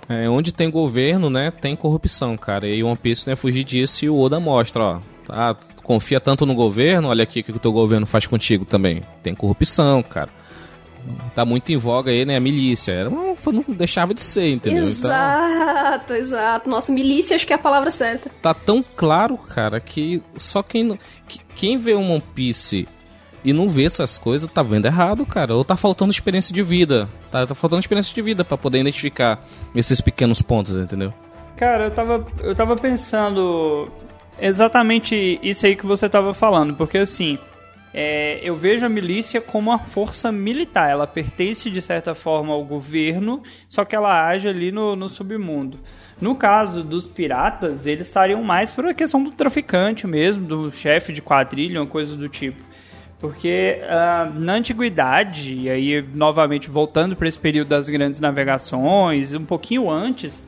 É, onde tem governo, né, tem corrupção, cara. E One Piece não é fugir disso e o Oda mostra, ó. Tá, tu confia tanto no governo, olha aqui o que o teu governo faz contigo também. Tem corrupção, cara. Tá muito em voga aí, né, a milícia. Era, não, não deixava de ser, entendeu? Então, Exato, exato. Nossa, milícia acho que é a palavra certa. tá tão claro, cara, que só quem, que- quem vê um One Piece e não vê essas coisas tá vendo errado, cara. Ou tá faltando experiência de vida. Tá, tá faltando experiência de vida pra poder identificar esses pequenos pontos, entendeu? Cara, eu tava, eu tava pensando exatamente isso aí que você tava falando, porque assim, é, eu vejo a milícia como uma força militar, ela pertence de certa forma ao governo, só que ela age ali no, no submundo. No caso dos piratas, eles estariam mais por a questão do traficante mesmo, do chefe de quadrilha, uma coisa do tipo. Porque ah, na antiguidade, e aí novamente voltando para esse período das grandes navegações, um pouquinho antes,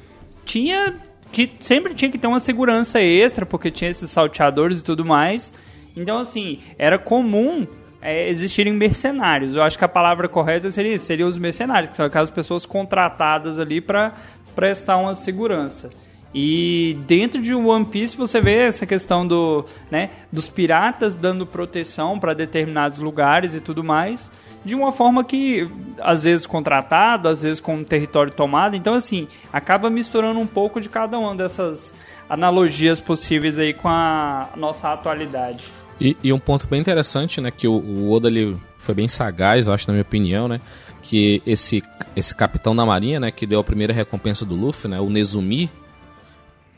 tinha que sempre tinha que ter uma segurança extra, porque tinha esses salteadores e tudo mais. Então, assim, era comum é, existirem mercenários. Eu acho que a palavra correta seria isso, seriam os mercenários, que são aquelas pessoas contratadas ali para prestar uma segurança. E dentro de One Piece você vê essa questão do, né, dos piratas dando proteção para determinados lugares e tudo mais, de uma forma que às vezes contratado, às vezes com território tomado. Então assim, acaba misturando um pouco de cada uma dessas analogias possíveis aí com a nossa atualidade. E, e um ponto bem interessante, né, que o, o Oda ele foi bem sagaz, eu acho, na minha opinião, né, que esse, esse capitão da marinha, né, que deu a primeira recompensa do Luffy, né, o Nezumi,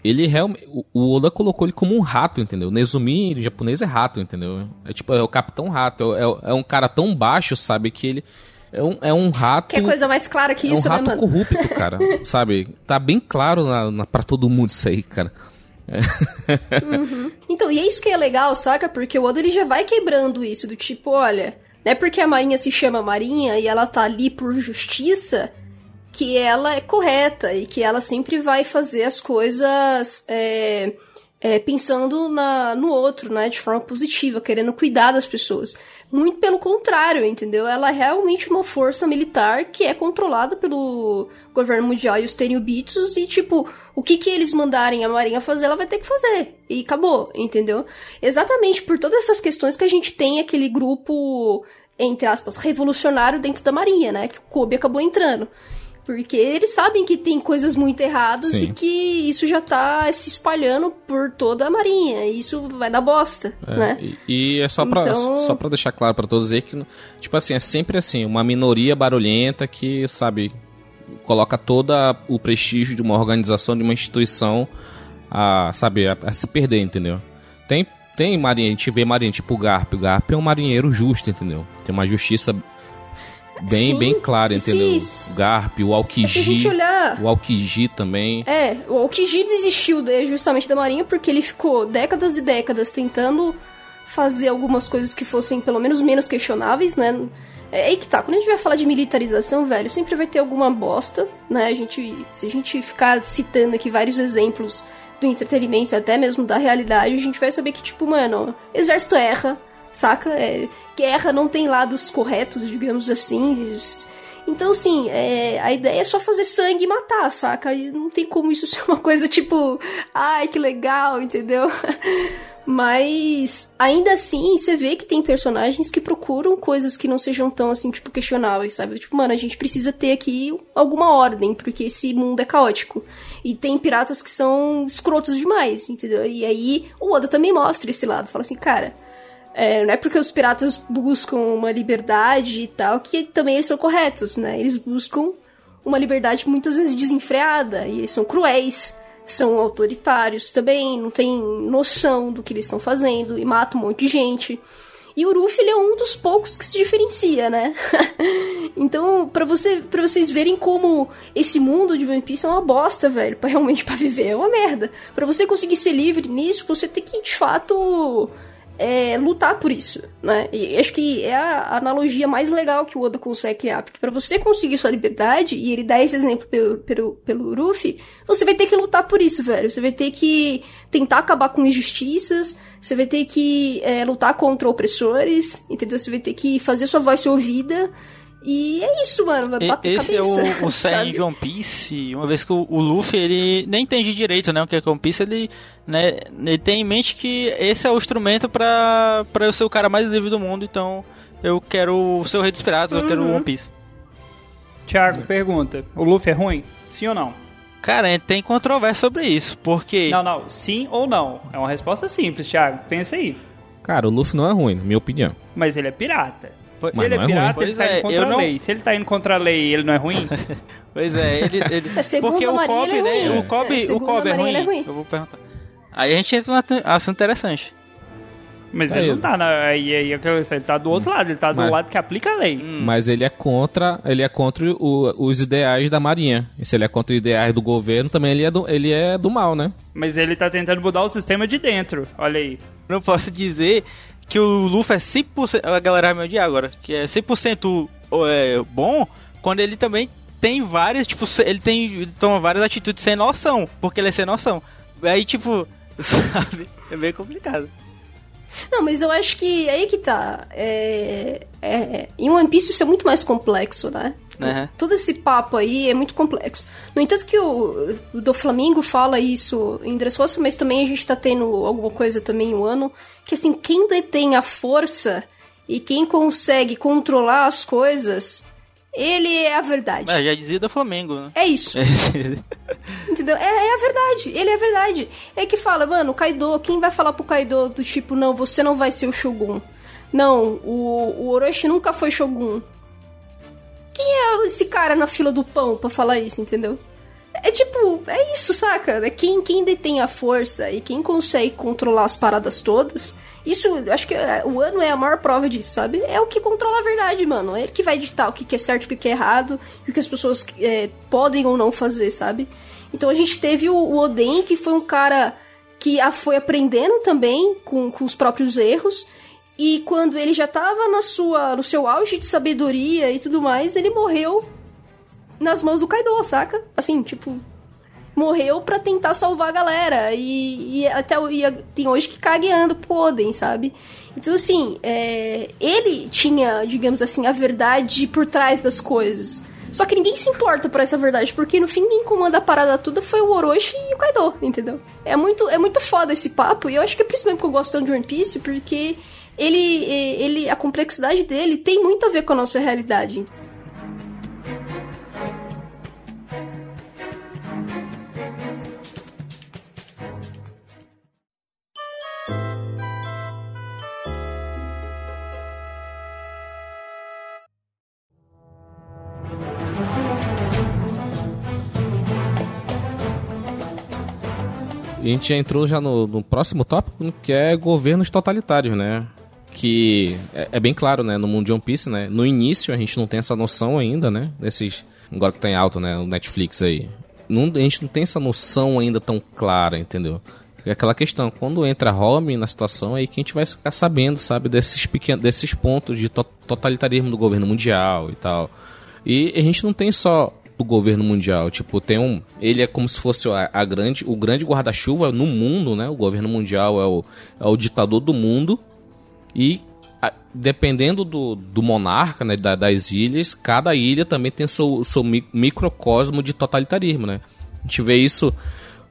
ele realmente, o, Oda colocou ele como um rato, entendeu? Nezumi em japonês é rato, entendeu? É tipo, é o capitão rato, é, é, é um cara tão baixo, sabe, que ele é um, é um rato... Que coisa mais clara que é um isso, né, rato mano? corrupto, cara, sabe? Tá bem claro na, na, pra todo mundo isso aí, cara. Então, e é isso que é legal, saca? Porque o Oda ele já vai quebrando isso, do tipo, olha, não é porque a Marinha se chama Marinha e ela tá ali por justiça que ela é correta e que ela sempre vai fazer as coisas é, é, pensando na, no outro, né? De forma positiva, querendo cuidar das pessoas. Muito pelo contrário, entendeu? Ela é realmente uma força militar que é controlada pelo governo mundial e os Tenryubitos e, tipo, o que que eles mandarem a Marinha fazer, ela vai ter que fazer. E acabou, entendeu? Exatamente por todas essas questões que a gente tem aquele grupo, entre aspas, revolucionário dentro da Marinha, né? Que o Kobe acabou entrando. Porque eles sabem que tem coisas muito erradas Sim. e que isso já tá se espalhando por toda a Marinha. E isso vai dar bosta, É, né? e, e é só pra, Então- só pra deixar claro pra todos aí que, tipo assim, é sempre assim, uma minoria barulhenta que, sabe, coloca todo o prestígio de uma organização, de uma instituição a, sabe, a, a se perder, entendeu? Tem, tem marinheiro, a gente vê marinheiro tipo o Garp, o Garp é um marinheiro justo, entendeu? Tem uma justiça bem, Sim, bem clara, e se- entendeu? O Garp, o Se a gente Aokiji, olhar. o Aokiji também. É, o Aokiji desistiu de- justamente da Marinha porque ele ficou décadas e décadas tentando fazer algumas coisas que fossem pelo menos menos questionáveis, né? É aí que tá, quando a gente vai falar de militarização, velho, sempre vai ter alguma bosta, né? A gente, se a gente ficar citando aqui vários exemplos do entretenimento, até mesmo da realidade, a gente vai saber que, tipo, mano, exército erra, saca? É, guerra não tem lados corretos, digamos assim. Então, assim, é, a ideia é só fazer sangue e matar, saca? E não tem como isso ser uma coisa tipo, ai, que legal, entendeu? Mas ainda assim, você vê que tem personagens que procuram coisas que não sejam tão assim, tipo, questionáveis, sabe? Tipo, mano, a gente precisa ter aqui alguma ordem, porque esse mundo é caótico. E tem piratas que são escrotos demais, entendeu? E aí o Oda também mostra esse lado. Fala assim, cara, é, não é porque os piratas buscam uma liberdade e tal que também eles são corretos, né? Eles buscam uma liberdade muitas vezes desenfreada e eles são cruéis são autoritários também, não tem noção do que eles estão fazendo e matam um monte de gente. E o Ruffy ele é um dos poucos que se diferencia, né? então, para você, para vocês verem como esse mundo de One Piece é uma bosta, velho, para realmente para viver é uma merda. Para você conseguir ser livre nisso, você tem que de fato é, lutar por isso, né? E acho que é a analogia mais legal que o Oda consegue criar, porque para você conseguir sua liberdade, e ele dá esse exemplo pelo, pelo, pelo Ruffy, você vai ter que lutar por isso, velho. Você vai ter que tentar acabar com injustiças, você vai ter que é, lutar contra opressores, entendeu? Você vai ter que fazer sua voz ser ouvida, e é isso, mano. Vai bater Esse cabeça, é o, o Sanji de One Piece. Uma vez que o, o, Luffy ele nem entende direito, né? O que é One Piece, ele, né, ele tem em mente que esse é o instrumento para eu ser o cara mais livre do mundo. Então eu quero ser o Rei dos Piratas, uhum. eu quero One Piece. Thiago, pergunta: o Luffy é ruim? Sim ou não? Cara, tem controvérsia sobre isso, porque. Não, não, sim ou não. É uma resposta simples, Thiago. Pensa aí. Cara, o Luffy não é ruim, na minha opinião. Mas ele é pirata. Se ele é, é pirata, ele tá indo é, contra a não... lei. Se ele tá indo contra a lei ele não é ruim? pois é, ele. ele... É, porque o Kobe, é né? O Kobe, é, o Kobe é ruim. é ruim. Eu vou perguntar. Aí a gente entra num assunto interessante. Mas ele, ele não tá na. Aí, aí, ele tá do outro lado, ele tá do mas, lado que aplica a lei. Hum. Mas ele é contra. Ele é contra o, os ideais da Marinha. E se ele é contra os ideais do governo, também ele é do, ele é do mal, né? Mas ele tá tentando mudar o sistema de dentro. Olha aí. Não posso dizer que o Luffy é 100%. A galera vai me odiar agora. Que é 100% é, bom quando ele também tem várias. Tipo, ele tem. Ele toma várias atitudes sem noção. Porque ele é sem noção. Aí, tipo. Sabe? É bem complicado. Não, mas eu acho que aí que tá. É, é, em One Piece isso é muito mais complexo, né? Uhum. Todo esse papo aí é muito complexo. No entanto que o, o do Flamengo fala isso em Dressrosa, mas também a gente tá tendo alguma coisa também um ano que assim, quem detém a força e quem consegue controlar as coisas, ele é a verdade. É, já dizia do Flamengo, né? É isso. Entendeu? É, é, a verdade. Ele é a verdade. É que fala, mano, o Kaido, quem vai falar pro Kaido do tipo, não, você não vai ser o Shogun. Não, o, o Orochi nunca foi Shogun. Quem é esse cara na fila do pão pra falar isso, entendeu? É tipo, é isso, saca? É quem, quem detém a força e quem consegue controlar as paradas todas. Isso, acho que é, o ano é a maior prova disso, sabe? É o que controla a verdade, mano. É ele que vai ditar o que é certo, o que é errado, e o que as pessoas é, podem ou não fazer, sabe? Então a gente teve o, o Oden, que foi um cara que a foi aprendendo também com, com os próprios erros. E quando ele já tava na sua, no seu auge de sabedoria e tudo mais, ele morreu nas mãos do Kaido, saca? Assim, tipo, morreu para tentar salvar a galera. E, e até e, tem hoje que cagueando podem, sabe? Então, assim, é, ele tinha, digamos assim, a verdade por trás das coisas. Só que ninguém se importa por essa verdade, porque no fim quem comanda a parada toda foi o Orochi e o Kaido, entendeu? É muito, é muito foda esse papo, e eu acho que é por isso mesmo que eu gosto tanto de One Piece, porque ele, ele, a complexidade dele tem muito a ver com a nossa realidade. E a gente já entrou já no, no próximo tópico, que é governos totalitários, né? Que é, é, bem claro, né? No mundo de One Piece, né? No início a gente não tem essa noção ainda, né? Desses. Agora que tá em alto, né? O Netflix aí. Não, a gente não tem essa noção ainda tão clara, entendeu? É aquela questão, quando entra Home na situação, aí que a gente vai ficar sabendo, sabe, desses pequenos, desses pontos de to totalitarismo do governo mundial e tal. E a gente não tem só do governo mundial. Tipo, tem um. Ele é como se fosse a, a grande, o grande guarda-chuva no mundo, né? O governo mundial é o, é o ditador do mundo. E a, dependendo do, do monarca, né? Da, das ilhas, cada ilha também tem seu, seu microcosmo de totalitarismo, né? A gente vê isso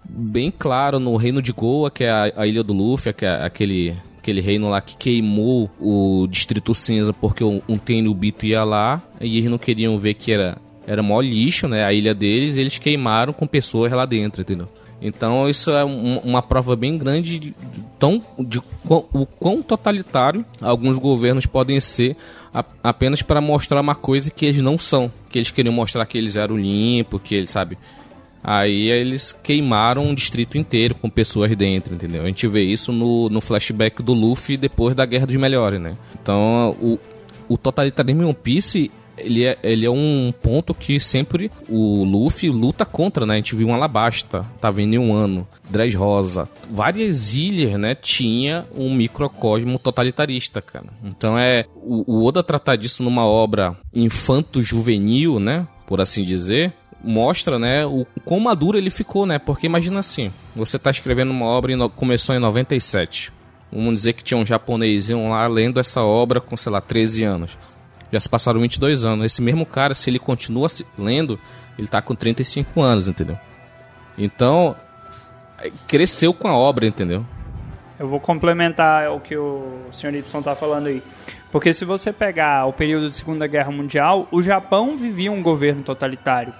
bem claro no Reino de Goa, que é a, a ilha do Luffy, que é aquele aquele reino lá que queimou o Distrito Cinza porque um, um Tenryubito ia lá e eles não queriam ver que era era mó lixo, né? A ilha deles, eles queimaram com pessoas lá dentro, entendeu? Então isso é um, uma prova bem grande de, de, tão, de, o quão totalitário alguns governos podem ser a, apenas para mostrar uma coisa que eles não são. Que eles queriam mostrar que eles eram limpos, que eles, sabe, Aí eles queimaram um distrito inteiro com pessoas dentro, entendeu? A gente vê isso no, no flashback do Luffy depois da Guerra dos Melhores, né? Então, o, o totalitarismo em One Piece ele é, ele é um ponto que sempre o Luffy luta contra, né? A gente viu um Alabasta, tava em um ano, Dressrosa. Várias ilhas, né, tinha um microcosmo totalitarista, cara. Então é o, o Oda tratar disso numa obra infanto-juvenil, né? Por assim dizer, mostra, né, o quão maduro ele ficou, né? Porque imagina assim, você tá escrevendo uma obra e começou em 97. Vamos dizer que tinha um japonês lá lendo essa obra com, sei lá, 13 anos. Já se passaram 22 anos. Esse mesmo cara, se ele continua lendo, ele tá com 35 anos, entendeu? Então, cresceu com a obra, entendeu? Eu vou complementar o que o senhor Y tá falando aí. Porque se você pegar o período de Segunda Guerra Mundial, o Japão vivia um governo totalitário.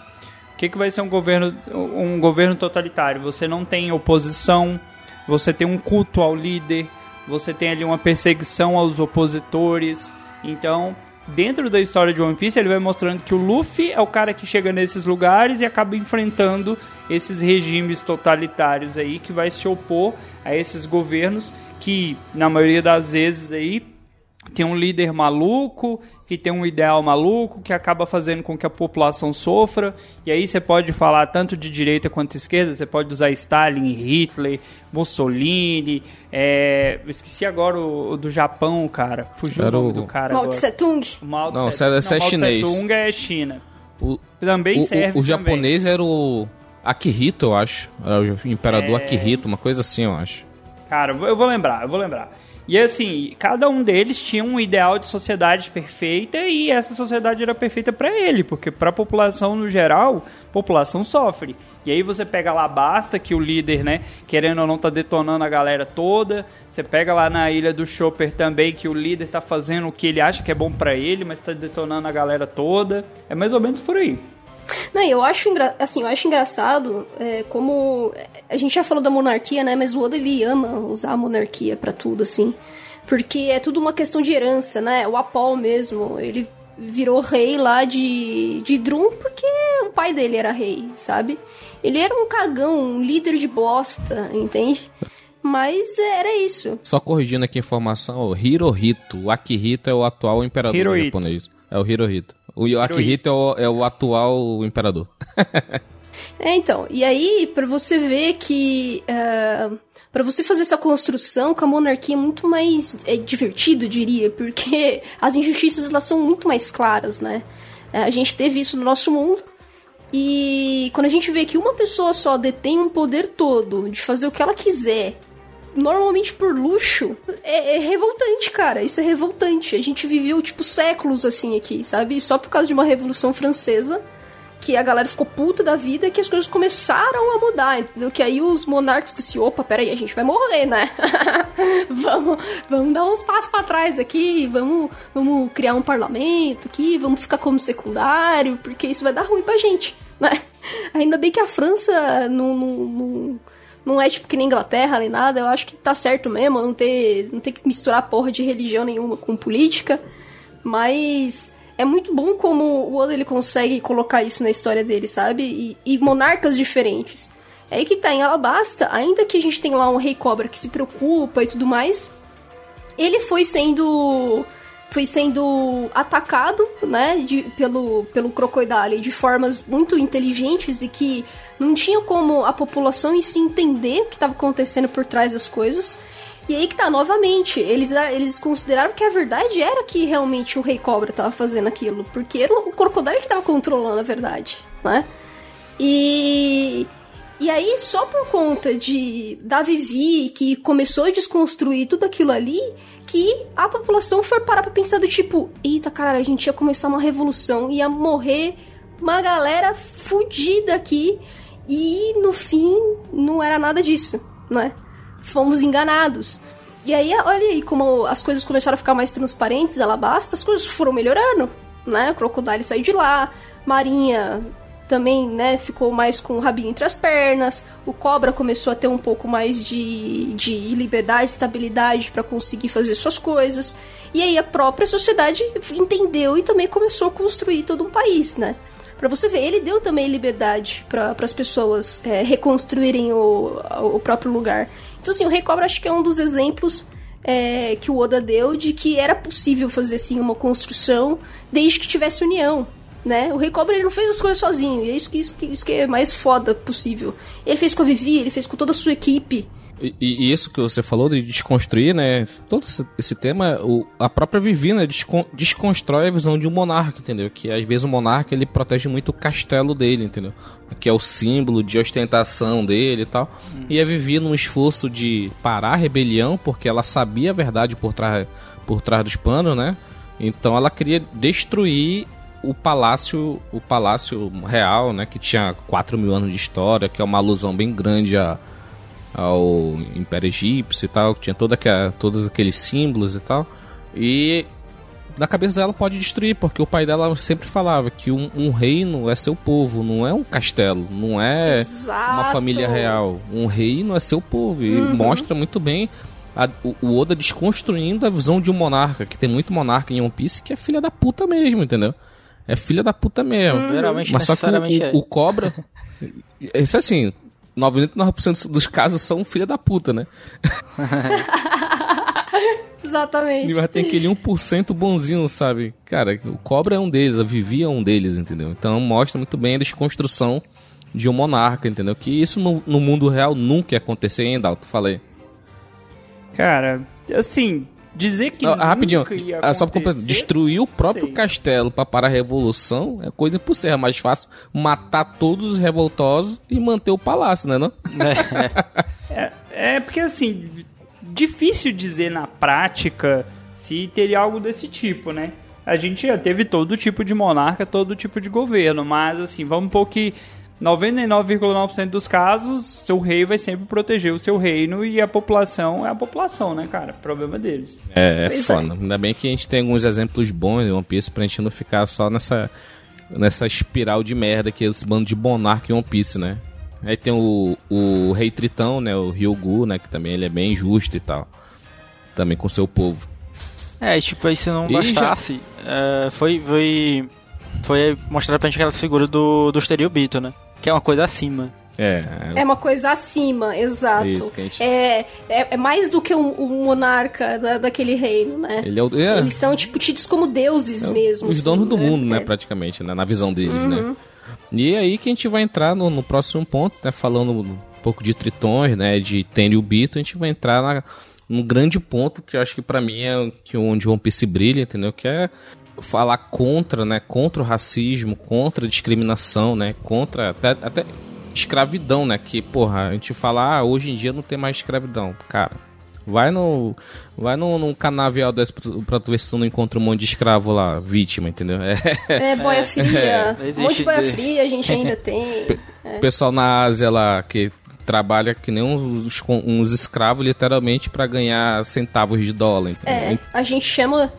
O que, que vai ser um governo, um governo totalitário? Você não tem oposição, você tem um culto ao líder, você tem ali uma perseguição aos opositores. Então, dentro da história de One Piece, ele vai mostrando que o Luffy é o cara que chega nesses lugares e acaba enfrentando esses regimes totalitários aí que vai se opor a esses governos que, na maioria das vezes aí, tem um líder maluco que tem um ideal maluco que acaba fazendo com que a população sofra. E aí você pode falar tanto de direita quanto de esquerda, você pode usar Stalin, Hitler, Mussolini. É... Esqueci agora o, o, do Japão, cara. Fugiu Era o nome do cara. Mao Tse Tung. Mao Não, Tse... Não, é chinês. Mao Tse Tung é China. O, também o, serve. O, o japonês era o Akihito, eu acho. Era o imperador é... Akihito, uma coisa assim, eu acho. Cara, eu vou lembrar, eu vou lembrar. E assim, cada um deles tinha um ideal de sociedade perfeita e essa sociedade era perfeita para ele, porque para a população no geral, a população sofre. E aí você pega lá Basta, que o líder, né, querendo ou não tá detonando a galera toda. Você pega lá na Ilha do Chopper também, que o líder tá fazendo o que ele acha que é bom para ele, mas tá detonando a galera toda. É mais ou menos por aí. Não, eu acho, engra... assim, eu acho engraçado é, como. A gente já falou da monarquia, né? Mas o Oda ele ama usar a monarquia para tudo, assim. Porque é tudo uma questão de herança, né? O Apol mesmo, ele virou rei lá de, de Drum porque o pai dele era rei, sabe? Ele era um cagão, um líder de bosta, entende? Mas era isso. Só corrigindo aqui a informação, o Hirohito. O Akihito é o atual imperador Hirohito. japonês. É o Hirohito. O Akihito é o, é o atual imperador. é, então. E aí, para você ver que. Uh, para você fazer essa construção com a monarquia é muito mais é, divertido, diria, porque as injustiças elas são muito mais claras, né? É, a gente teve isso no nosso mundo. E quando a gente vê que uma pessoa só detém um poder todo de fazer o que ela quiser normalmente por luxo, é, é, revoltante, cara. Isso é revoltante. A gente viveu, tipo, séculos assim aqui, sabe? Só por causa de uma Revolução Francesa. Que a galera ficou puta da vida que as coisas começaram a mudar, entendeu? Que aí os monarcas falaram assim: opa, peraí, a gente vai morrer, né? vamos, vamos dar uns passos para trás aqui, vamos, vamos criar um parlamento aqui, vamos ficar como secundário, porque isso vai dar ruim pra gente, né? Ainda bem que a França não, não, não não é tipo que nem Inglaterra nem nada. Eu acho que tá certo mesmo, não ter, não ter que misturar porra de religião nenhuma com política. Mas é muito bom como o Oda ele consegue colocar isso na história dele, sabe? E, e, monarcas diferentes. É aí que tá, em Alabasta, ainda que a gente tenha lá um rei cobra que se preocupa e tudo mais, ele foi sendo foi sendo atacado, né, de, pelo, pelo Crocodile de formas muito inteligentes e que não tinha como a população em si entender o que estava acontecendo por trás das coisas. E aí que tá, novamente, eles, eles consideraram que a verdade era que realmente o Rei Cobra tava fazendo aquilo, porque era o Crocodile que tava controlando a verdade. né? E e aí, só por conta de da Vivi, que começou a desconstruir tudo aquilo ali, que a população foi parar pra pensar do tipo, eita, cara, a gente ia começar uma revolução, ia morrer uma galera fudida aqui, e no fim não era nada disso, né? Fomos enganados. E aí, olha aí como as coisas começaram a ficar mais transparentes, ela basta, as coisas foram melhorando, né? O Crocodile saiu de lá, Marinha também, né, ficou mais com o rabinho entre as pernas. O Cobra começou a ter um pouco mais de, de liberdade, estabilidade para conseguir fazer suas coisas. E aí a própria sociedade entendeu e também começou a construir todo um país, né? Pra você ver, ele deu também liberdade para as pessoas é, reconstruírem o, o próprio lugar. Então, assim, o Rei Cobra acho que é um dos exemplos é, que o Oda deu de que era possível fazer, assim, uma construção desde que tivesse união né? O Rei Cobra ele não fez as coisas sozinho, e é isso que, isso, isso que é mais foda possível. Ele fez com a Vivi, ele fez com toda a sua equipe. E, e, isso que você falou de desconstruir, né? Todo esse, esse tema, o, a própria Vivi, né? Descon, desconstrói a visão de um monarca, entendeu? Que às vezes o monarca ele protege muito o castelo dele, entendeu? Que é o símbolo de ostentação dele e tal. Hum. E a Vivi, num esforço de parar a rebelião, porque ela sabia a verdade por trás, por trás dos panos, né? Então ela queria destruir o palácio, o palácio real, né, que tinha 4 mil anos de história, que é uma alusão bem grande a, ao Império Egípcio e tal, que tinha toda aquela, todos aqueles símbolos e tal. E na cabeça dela pode destruir, porque o pai dela sempre falava que um, um reino é seu povo, não é um castelo, não é Exato. uma família real. Um reino é seu povo. E uhum. mostra muito bem a, o, o Oda desconstruindo a visão de um monarca, que tem muito monarca em One Piece que é filha da puta mesmo, entendeu? é filha da puta mesmo. Hum. Geralmente, Mas só que o, o, é. o cobra. Isso assim, 99% dos casos são filha da puta, né? Exatamente. Mas tem aquele 1% bonzinho, sabe? Cara, o Cobra é um deles, a Vivi é um deles, entendeu? Então mostra muito bem a desconstrução de um monarca, entendeu? Que isso no, no mundo real nunca ia acontecer, hein, Dalton? Falei. Cara, assim, Dizer que ah, rapidinho, ah, só pra destruir o próprio sei. castelo para parar a revolução é coisa impossível. É mais fácil matar todos os revoltosos e manter o palácio, né? Não? É, é, é porque assim, difícil dizer na prática se teria algo desse tipo, né? A gente já teve todo tipo de monarca, todo tipo de governo, mas assim, vamos um pouco que 99,9% dos casos, seu rei vai sempre proteger o seu reino e a população é a população, né, cara? Problema deles. É, é foda. É. Ainda bem que a gente tem alguns exemplos bons em One Piece pra gente não ficar só nessa, nessa espiral de merda que é esse bando de monarca em One Piece, né? Aí tem o, o rei Tritão, né, o Ryugu, né, que também ele é bem justo e tal. Também com seu povo. É, tipo, aí se não bastasse, já... uh, foi, foi, foi mostrar pra gente aquelas figuras do, do Stereobito, né? Que é uma coisa acima. É, é, é uma coisa acima, exato. Isso, gente... é, é, é, mais do que um, um monarca da, daquele reino, né? Ele é o, é. Eles são, tipo, tidos como deuses é mesmo. Os assim, donos do né? mundo, né, é. praticamente, né, na visão deles, né? uhum. né? E aí que a gente vai entrar no, no, próximo ponto, né, falando um pouco de tritões, né, de Tenryu Bito, a gente vai entrar na, num grande ponto que eu acho que para mim é que onde One Piece brilha, entendeu? Que é falar contra, né, contra o racismo, contra a discriminação, né, contra até, até escravidão, né, que, porra, a gente fala, ah, hoje em dia não tem mais escravidão, cara. Vai no vai no, no canavial desse pra tu ver se tu não encontra um monte de escravo lá, vítima, entendeu? É, é boia fria. É. Um monte de boia fria a gente ainda tem. É. Pessoal na Ásia lá que trabalha que nem uns, uns escravos, literalmente, para ganhar centavos de dólar. Entendeu? É, a gente chama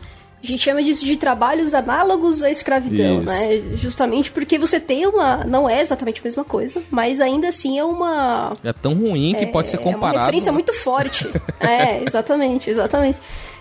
a gente chama disso de trabalhos análogos à escravidão, Isso. né? Justamente porque você tem uma. Não é exatamente a mesma coisa, mas ainda assim é uma. É tão ruim que é, pode ser comparado. É uma referência muito forte. é, exatamente, exatamente.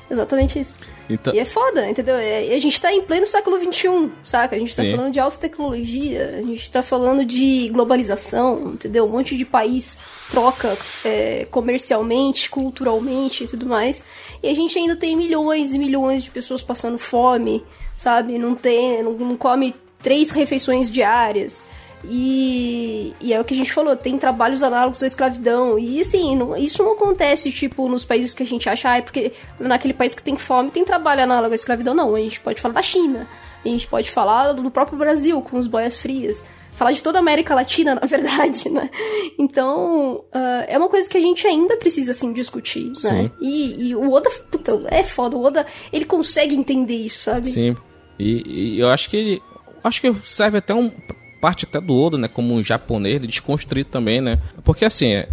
Exatamente isso. Então... E é foda, entendeu? E a gente tá em pleno século XXI, saca? A gente tá Sim. falando de alta tecnologia, a gente tá falando de globalização, entendeu? Um monte de país troca é, comercialmente, culturalmente e tudo mais. E a gente ainda tem milhões e milhões de pessoas passando fome, sabe? Não tem, não, não come três refeições diárias. E, e, é o que a gente falou, tem trabalhos análogos à escravidão. E assim, não, isso não acontece, tipo, nos países que a gente acha, ah, é porque naquele país que tem fome tem trabalho análogo à escravidão. Não, a gente pode falar da China, a gente pode falar do próprio Brasil, com os boias frias, falar de toda a América Latina, na verdade, né? Então, uh, é uma coisa que a gente ainda precisa, assim, discutir, Sim. né? E, e o Oda, puta, é foda, o Oda, ele consegue entender isso, sabe? Sim. E, e eu acho que ele. Acho que serve até um. Parte até do Oda, né? Como um japonês, ele desconstruir também, né? Porque assim, é,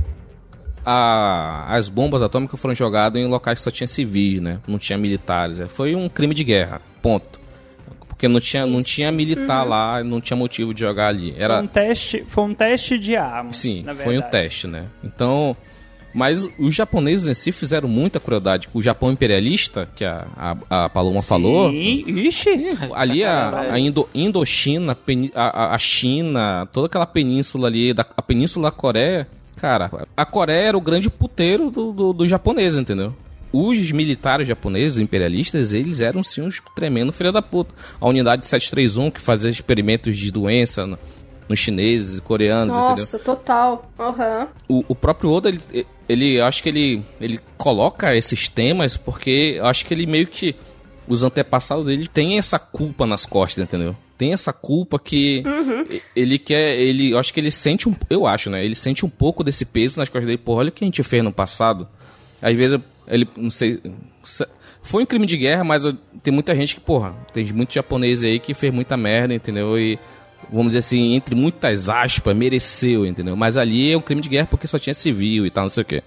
a, as bombas atômicas foram jogadas em locais que só tinha civis, né? Não tinha militares. é, Foi um crime de guerra. Ponto. Porque não tinha, não tinha militar lá, não tinha motivo de jogar ali. Foi Era, um teste, foi um teste de armas. Sim, foi um teste, né? Então. Mas os japoneses em si fizeram muita crueldade. O Japão imperialista, que a, a, a Paloma falou, Sim, ixi. ali a, a Indo, Indochina, a, a- China, toda aquela península ali, da, a península da Coreia, cara, a Coreia era o grande puteiro do, do, do japonês, entendeu? Os militares japoneses, imperialistas, eles eram sim uns tremendo filha da puta. A unidade 731 que fazia experimentos de doença no- nos chineses e coreanos, entendeu? Nossa, total. Aham. o, o próprio Oda, ele, ele acho que ele, ele coloca esses temas porque acho que ele meio que. Os antepassados dele têm essa culpa nas costas, entendeu? Tem essa culpa que e- ele quer. Ele, acho que ele sente um. Eu acho, né? Ele sente um pouco desse peso nas costas dele. Porra, olha o que a gente fez no passado. Às vezes ele. Não sei. se- Foi um crime de guerra, mas tem muita gente que, porra, tem muito japonês aí que fez muita merda, entendeu? E vamos dizer assim, entre muitas aspas, mereceu, entendeu? Mas ali é um crime de guerra porque só tinha civil e tal, não sei o quê.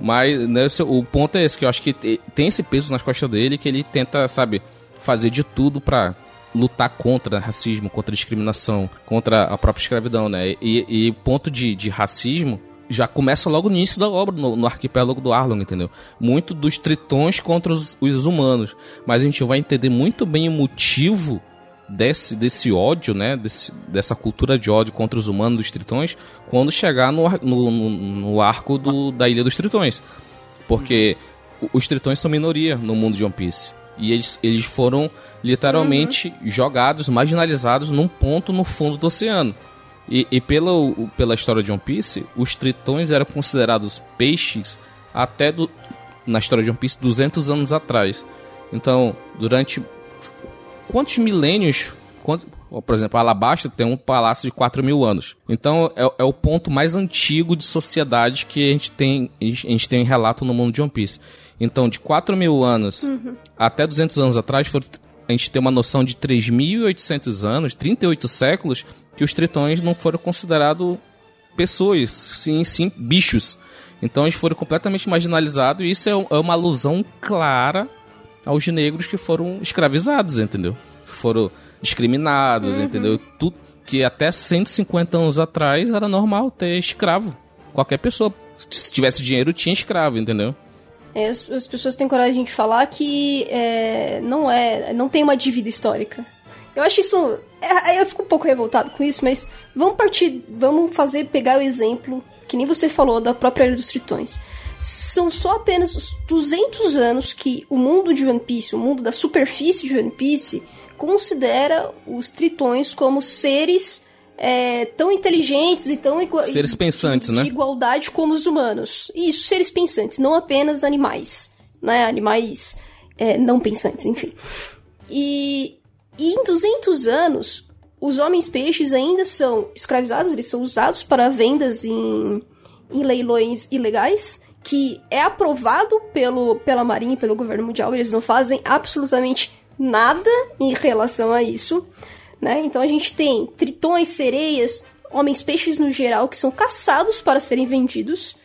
Mas né, o ponto é esse, que eu acho que te- tem esse peso nas costas dele que ele tenta, sabe, fazer de tudo pra lutar contra racismo, contra discriminação, contra a própria escravidão, né? E, e o ponto de, de racismo já começa logo no início da obra, no, no arquipélago do Arlong, entendeu? Muito dos tritões contra os, os humanos. Mas a gente vai entender muito bem o motivo desse, desse ódio, né? Desse, dessa cultura de ódio contra os humanos dos tritões, quando chegar no, no, no, arco do, da Ilha dos Tritões. Porque o- os tritões são minoria no mundo de One Piece. E eles, eles foram literalmente jogados, marginalizados num ponto no fundo do oceano. E, e pela, pela história de One Piece, os tritões eram considerados peixes até do, na história de One Piece 200 anos atrás. Então, durante quantos milênios. quanto- ó, por exemplo, Alabasta tem um palácio de 4 mil anos. Então é, é o ponto mais antigo de sociedade que a gente tem, a gente tem relato no mundo de One Piece. Então, de 4 mil anos até 200 anos atrás, a gente tem uma noção de 3.800 anos, 38 séculos, que os tritões não foram considerados pessoas, sim, sim, bichos. Então eles foram completamente marginalizados e isso é, é uma alusão clara aos negros que foram escravizados, entendeu? Que foram discriminados, entendeu? Tudo que até 150 anos atrás era normal ter escravo. Qualquer pessoa, se tivesse dinheiro, tinha escravo, entendeu? É, as, as pessoas têm coragem de falar que é, não é, não tem uma dívida histórica. Eu acho isso, é, eu fico um pouco revoltado com isso, mas vamos partir, vamos fazer pegar o exemplo que nem você falou da própria Ilha dos Tritões. São só apenas os 200 anos que o mundo de One Piece, o mundo da superfície de One Piece, considera os tritões como seres é, tão inteligentes e tão igua- Seres pensantes, de né? igualdade como os humanos. Isso, seres pensantes, não apenas animais, né? Animais é, não pensantes, enfim. E, e em 200 anos, os homens peixes ainda são escravizados, eles são usados para vendas em, em leilões ilegais, que é aprovado pelo, pela Marinha e pelo governo mundial, eles não fazem absolutamente nada em relação a isso. Né? Então a gente tem tritões, sereias, homens peixes no geral que são caçados para serem vendidos.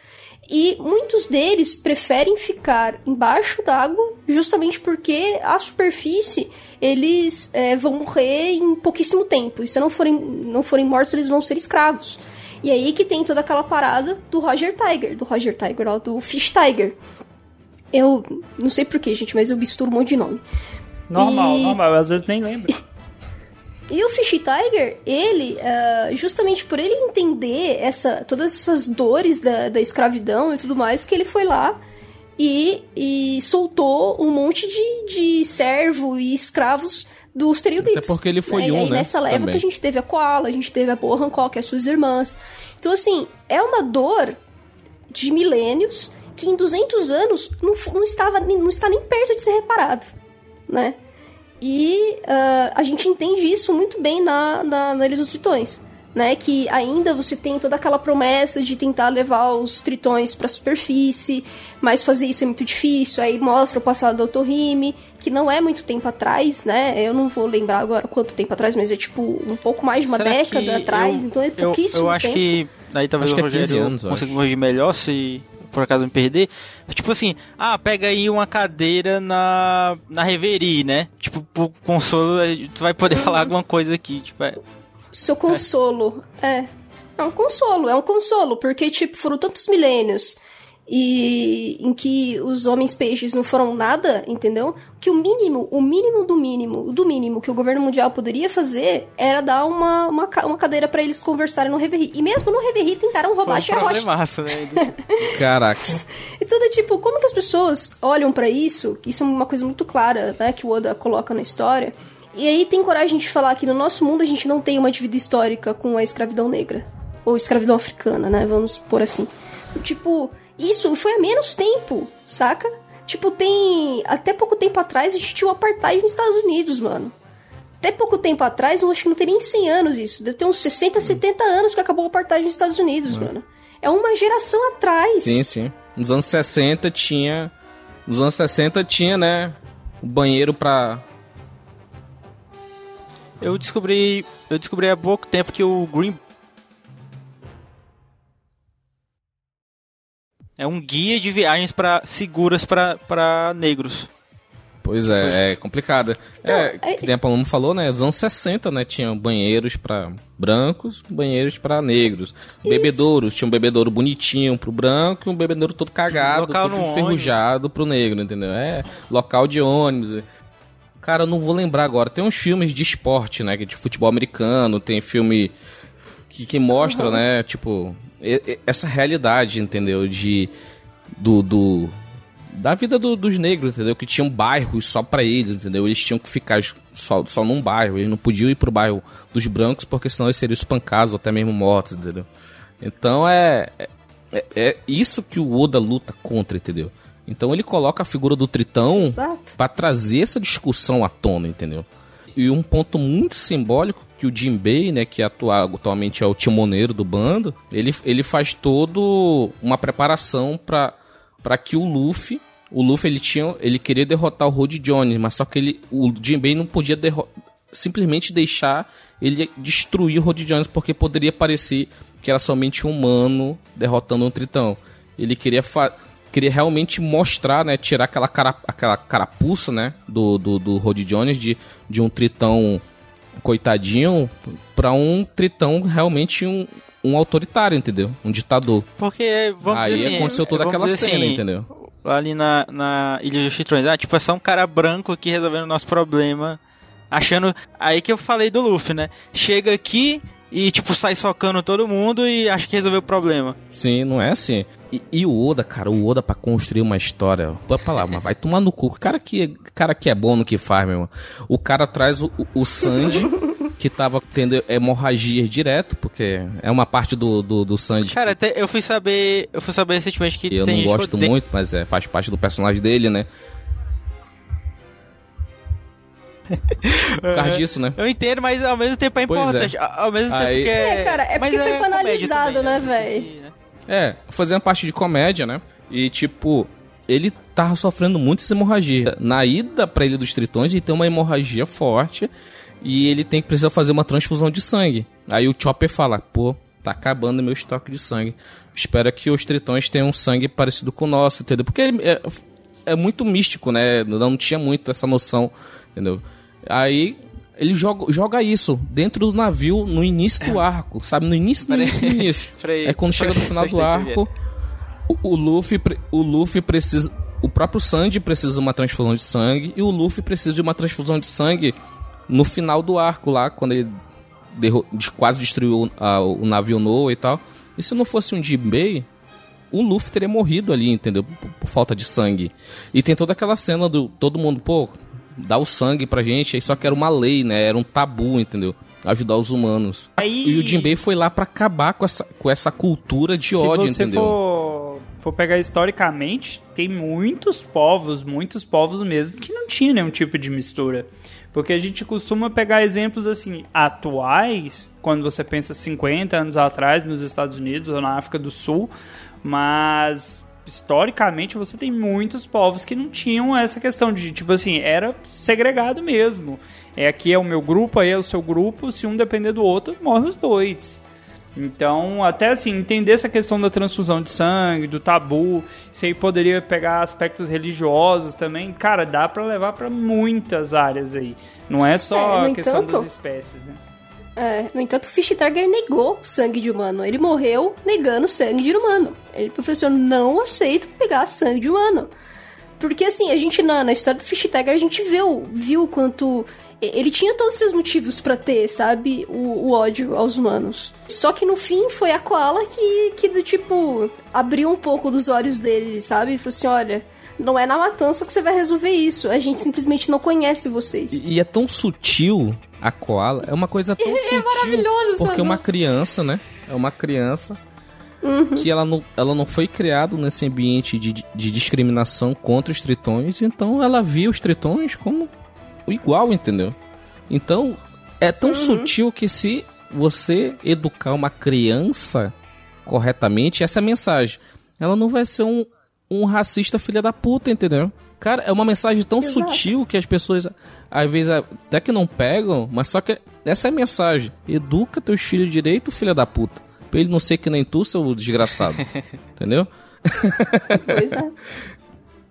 E muitos deles preferem ficar embaixo d'água justamente porque a superfície eles é, vão morrer em pouquíssimo tempo. E se não forem, não forem mortos, eles vão ser escravos. E aí que tem toda aquela parada do Roger Tiger, do Roger Tiger, ó, do Fish Tiger. Eu não sei porquê, gente, mas eu misturo um monte de nome. Normal, E- normal, às vezes nem lembro. E o Fish Tiger, ele, ah, justamente por ele entender essa, todas essas dores da, da escravidão e tudo mais, que ele foi lá e, e soltou um monte de, de servo e escravos dos Teriubitos. Até porque ele foi E um, aí, né, nessa leva também. que a gente teve a Koala, a gente teve a Boa Hancock, as suas irmãs. Então, assim, é uma dor de milênios que em 200 anos não, não, estava, não está nem perto de ser reparado, né? E ah, a gente entende isso muito bem na, na, na Ilha dos Tritões. Né? Que ainda você tem toda aquela promessa de tentar levar os tritões para a superfície, mas fazer isso é muito difícil. Aí mostra o passado do Otohime, que não é muito tempo atrás, né? Eu não vou lembrar agora quanto tempo atrás, mas é tipo um pouco mais de uma Será década atrás, eu- então é pouquíssimo Eu, eu acho tempo. que. Aí talvez Acho o é 15 Rogério anos, eu consiga corrigir melhor se por acaso me perder. Tipo assim, ah, pega aí uma cadeira na, na Reverie, né? Tipo, pro consolo, tu vai poder falar alguma coisa aqui. Tipo, é, Seu consolo. É. É um consolo, é um consolo, porque, tipo, foram tantos milênios e em que os homens peixes não foram nada, entendeu? Que o mínimo, o mínimo do mínimo, do mínimo que o governo mundial poderia fazer era dar uma, uma, uma cadeira pra eles conversarem no Reverie. E mesmo no Reverie tentaram foi roubar a um Xerox. problemaço, né? Caraca. Então, é tipo, como que as pessoas olham pra isso? Que Isso é uma coisa muito clara, né, que o Oda coloca na história. E aí tem coragem de falar que no nosso mundo a gente não tem uma dívida histórica com a escravidão negra. Ou escravidão africana, né? Vamos por assim. Tipo, isso foi há menos tempo, saca? Tipo, tem. Até pouco tempo atrás a gente tinha o apartheid nos Estados Unidos, mano. Até pouco tempo atrás, eu acho que não tem nem 100 anos isso. Deve ter uns 60, 70 anos que acabou o apartheid nos Estados Unidos, mano. É uma geração atrás. Sim, sim. Nos anos 60 tinha. Nos anos 60 tinha, né? O banheiro pra. Eu descobri. Eu descobri há pouco tempo que o Green. É um guia de viagens para seguras para negros. Pois é, é complicado. é, é- que nem a Paloma falou, né? Nos anos 60, né? Tinha banheiros pra brancos, banheiros pra negros. Bebedouros, tinha um bebedouro bonitinho pro branco e um bebedouro todo cagado, Local todo enferrujado pro negro, entendeu? É, local de ônibus. Cara, eu não vou lembrar agora. Tem uns filmes de esporte, né? De futebol americano, tem filme que, que mostra, né? Tipo, essa realidade, entendeu? De. Do. do da vida do- dos negros, entendeu? Que tinham bairros só pra eles, entendeu? Eles tinham que ficar só, só num bairro. Eles não podiam ir pro bairro dos brancos porque senão eles seriam espancados ou até mesmo mortos, entendeu? Então é. É, é isso que o Oda luta contra, entendeu? Então ele coloca a figura do Tritão. Pra trazer essa discussão à tona, entendeu? E um ponto muito simbólico que o Jinbei, né, que atua- atualmente é o timoneiro do bando, ele, ele faz todo uma preparação pra para que o Luffy, o Luffy ele tinha, ele queria derrotar o Road Jones, mas só que ele, o Jinbei não podia simplesmente deixar ele destruir o Road Jones porque poderia parecer que era somente um humano derrotando um tritão. Ele queria fa- queria realmente mostrar, né, tirar aquela cara, aquela carapuça, né, do do, do Road Jones de, de um tritão coitadinho pra um tritão realmente um, um autoritário, entendeu? Um ditador. Porque, vamos Aí dizer assim... aconteceu toda aquela dizer cena, assim, entendeu? Ali na, na Ilha dos Citrões, ah, tipo, é só um cara branco aqui resolvendo o nosso problema. Achando... Aí que eu falei do Luffy, né? Chega aqui e, tipo, sai socando todo mundo e acha que resolveu o problema. Sim, não é assim. E, e o Oda, cara, o Oda pra construir uma história. Vai pra lá, mas vai tomar no cu. O cara que, cara que é bom no que faz, meu irmão. O cara traz o, o, Sanji, que tava tendo hemorragias direto, porque é uma parte do, do, do Sanji Cara, até eu fui saber... Eu fui saber recentemente que eu não gosto odeia- muito, mas é, faz parte do personagem dele, né? Por causa disso, né? Eu entendo, mas ao mesmo tempo é é. importante. A- Ao mesmo tempo Aí- que é... É, cara, é mas porque foi comédia banalizado, também, né, véi? que- né? É, fazendo parte de comédia, né? E tipo, ele tava sofrendo muitas hemorragias. Na ida pra Ilha dos Tritões, ele tem uma hemorragia forte e ele tem que precisar fazer uma transfusão de sangue. Aí o Chopper fala: "Pô, tá acabando meu estoque de sangue. Espero que os Tritões tenham um sangue parecido com o nosso", entendeu? Porque ele é, é muito místico, né? Não tinha muito essa noção, entendeu? Aí ele joga, joga isso dentro do navio no início do arco, sabe? No início, no início, no início. É quando chega no final do arco, o, o Luffy, o Luffy precisa, o próprio Sandy precisa de uma transfusão de sangue e o Luffy precisa de uma transfusão de sangue no final do arco lá, quando ele derro- de- quase destruiu o- a- o navio Noah e tal. E se não fosse um Jinbei, o Luffy teria morrido ali, entendeu? Por, por falta de sangue. E tem toda aquela cena do todo mundo, pô, dá o sangue pra gente, aí só que era uma lei, né? Era um tabu, entendeu? Ajudar os humanos. Aí- E o Jinbei foi lá pra acabar com essa, com essa cultura de Se ódio, você entendeu? for for pegar historicamente, tem muitos povos, muitos povos mesmo, que não tinha nenhum tipo de mistura. Porque a gente costuma pegar exemplos assim atuais, quando você pensa 50 anos atrás nos Estados Unidos ou na África do Sul, mas historicamente você tem muitos povos que não tinham essa questão de tipo assim, era segregado mesmo. É aqui é o meu grupo, aí é o seu grupo, se um depender do outro, morre os dois. Então, até assim, entender essa questão da transfusão de sangue, do tabu, isso aí poderia pegar aspectos religiosos também. Cara, dá para levar para muitas áreas aí. Não é só é, a questão entanto, das espécies, né? É, no entanto, o Fish Tiger negou sangue de humano. Ele morreu negando sangue de humano. Ele professor não aceito pegar sangue de humano. Porque assim, a gente na, na história do Fish Tiger a gente viu, viu quanto ele tinha todos os seus motivos para ter, sabe, o, o, ódio aos humanos. Só que no fim foi a Koala que, que do tipo, abriu um pouco dos olhos dele, sabe? Falou assim: olha. Não é na matança que você vai resolver isso. A gente simplesmente não conhece vocês. E, e é tão sutil a koala. É uma coisa tão é sutil. É Porque sabe? uma criança, né? É uma criança Uhum. que ela não, ela não foi criada nesse ambiente de, de discriminação contra os tritões, então ela via os tritões como igual, entendeu? Então, é tão uhum. sutil que se você educar uma criança corretamente, essa é a mensagem. Ela não vai ser um, um racista filha da puta, entendeu? Cara, é uma mensagem tão Exato. sutil que as pessoas, às vezes, até que não pegam, mas só que essa é a mensagem. Educa teus filhos direito, filha da puta. Pra ele não ser que nem tu, seu desgraçado. entendeu? Pois é.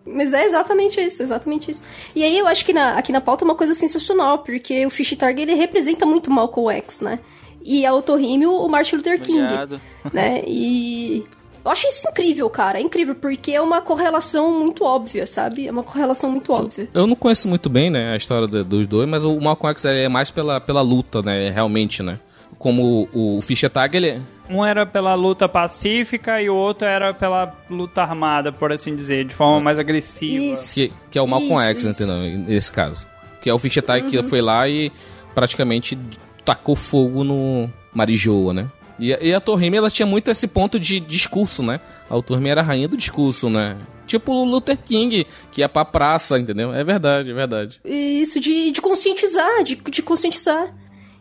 Mas é exatamente isso, exatamente isso. E aí eu acho que na, aqui na pauta é uma coisa sensacional, porque o Fish Target ele representa muito Malcolm X, né? E a Otohime o Martin Luther King, Obrigado. né? E eu acho isso incrível, cara. É incrível, porque é uma correlação muito óbvia, sabe? É uma correlação muito óbvia. Eu não conheço muito bem, né, a história dos dois, mas o Malcolm X é mais pela, pela luta, né, realmente, né? Como o, o Fish Tag, ele, um era pela luta pacífica e o outro era pela luta armada, por assim dizer, de forma é. mais agressiva. Isso. Que, que é o Malcolm X, entendeu? Nesse caso. Que é o Fichetai uhum. que foi lá e praticamente tacou fogo no Marijoa, né? E, e a Torrime, ela tinha muito esse ponto de discurso, né? A Torrime era a rainha do discurso, né? Tipo o Luther King, que ia pra praça, entendeu? É verdade, é verdade. Isso, de, de conscientizar, de, de conscientizar.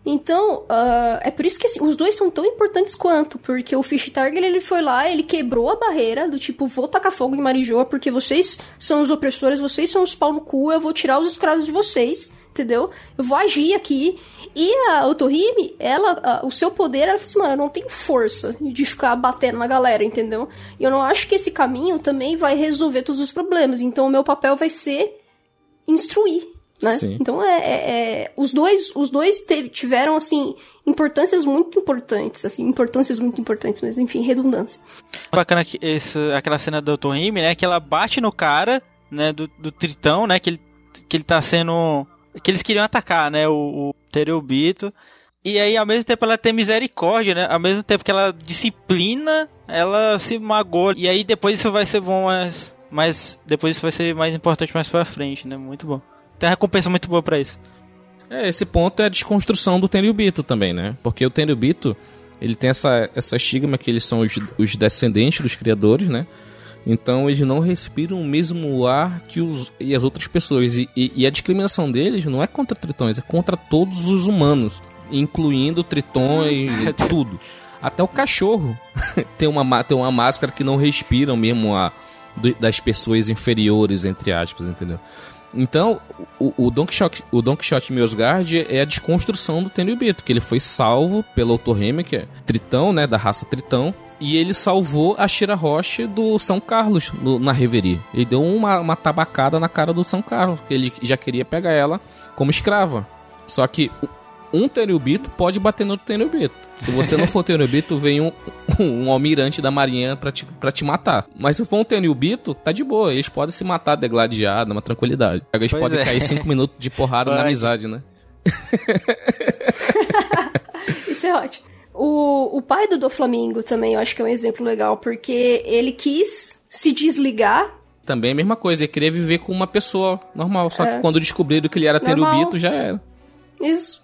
Então, uh, é por isso que assim, os dois são tão importantes quanto, porque o Fish Target ele foi lá, ele quebrou a barreira do tipo, vou tacar fogo em Marijoa porque vocês são os opressores, vocês são os pau no cu, eu vou tirar os escravos de vocês, entendeu? Eu vou agir aqui. E a Otohime, ela, uh, o seu poder, ela falou assim, mano, eu não tenho força de ficar batendo na galera, entendeu? E eu não acho que esse caminho também vai resolver todos os problemas, então o meu papel vai ser instruir, né? Sim. Então é, é, é, os dois os dois tiveram assim importâncias muito importantes, assim importâncias muito importantes, mas enfim redundância. Bacana que esse, aquela cena do Tohime, né? Que ela bate no cara, né? Do, do Tritão, né? Que ele que ele tá sendo que eles queriam atacar, né? O, o Terubito. E aí, ao mesmo tempo, ela tem misericórdia, né? Ao mesmo tempo que ela disciplina, ela se magoa. E aí, depois isso vai ser bom, mas, mas depois isso vai ser mais importante mais pra frente, né? Muito bom tem uma recompensa muito boa para isso. É, esse ponto é a desconstrução do Tenryubito também, né? Porque o Tenryubito, ele tem essa, essa estigma que eles são os, os descendentes dos criadores, né? Então eles não respiram o mesmo ar que os, e as outras pessoas. E, e, e, a discriminação deles não é contra tritões, é contra todos os humanos, incluindo tritões, tudo. Até o cachorro tem, uma, tem uma máscara que não respira mesmo a, das pessoas inferiores, entre aspas, entendeu? Então, o, o Don Quixote, o Don Quixote Miosgard é a desconstrução do Tenryubito, que ele foi salvo pelo Otohime, que é Tritão, né, da raça Tritão, e ele salvou a Shira Roche do São Carlos no, na Reverie. Ele deu uma, uma tabacada na cara do São Carlos, que ele já queria pegar ela como escrava. Só que um Tenryubito pode bater no Tenryubito. Se você não for Tenryubito, vem um, um, almirante da marinha pra te, pra te matar. Mas se for um Tenryubito, tá de boa. Eles podem se matar degladiado, numa tranquilidade. Eles pois podem é. cair cinco minutos de porrada Vai. na amizade, né? Isso é ótimo. O, o pai do Doflamingo também eu acho que é um exemplo legal, porque ele quis se desligar também é a mesma coisa, ele queria viver com uma pessoa normal, só é. que quando descobriram que ele era Tenryubito, já era. Isso.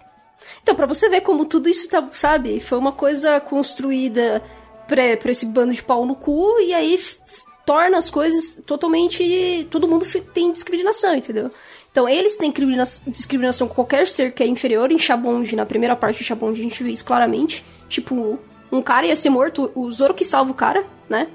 Então, para você ver como tudo isso tá, sabe, foi uma coisa construída pra, pra esse bando de pau no cu, e aí torna as coisas totalmente. Todo mundo tem discriminação, entendeu? Então, eles têm discriminação com qualquer ser que é inferior. Em Shabond, na primeira parte de Shabond, a gente vê isso claramente. Tipo, um cara ia ser morto, o Zoro que salva o cara, né?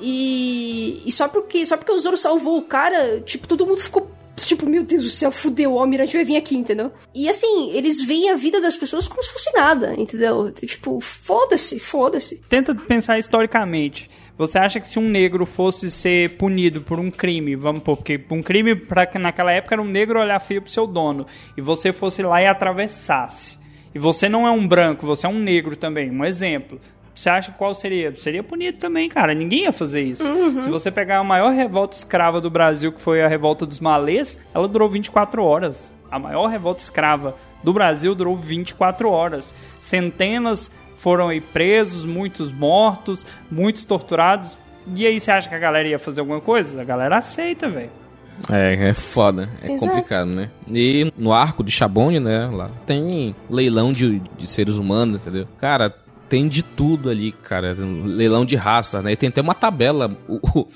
E, e só porque só porque o Zoro salvou o cara, tipo, todo mundo ficou Tipo, meu Deus do céu, fudeu, o Almirante vai vir aqui, entendeu? E assim, eles veem a vida das pessoas como se fosse nada, entendeu? Tipo, foda-se, foda-se. Tenta pensar historicamente. Você acha que se um negro fosse ser punido por um crime, vamos pôr, porque um crime pra, naquela época era um negro olhar feio pro seu dono, e você fosse lá e atravessasse, e você não é um branco, você é um negro também, um exemplo. Você acha qual seria? Seria punido também, cara. Ninguém ia fazer isso. Uhum. Se você pegar a maior revolta escrava do Brasil, que foi a revolta dos malês, ela durou 24 horas. A maior revolta escrava do Brasil durou 24 horas. Centenas foram aí presos, muitos mortos, muitos torturados. E aí você acha que a galera ia fazer alguma coisa? A galera aceita, velho. É, é foda, é Exato. complicado, né? E no arco de Chabone, né, lá tem leilão de, de seres humanos, entendeu? Cara, tem de tudo ali, cara. Leilão de raça, né? E tem até uma tabela. O,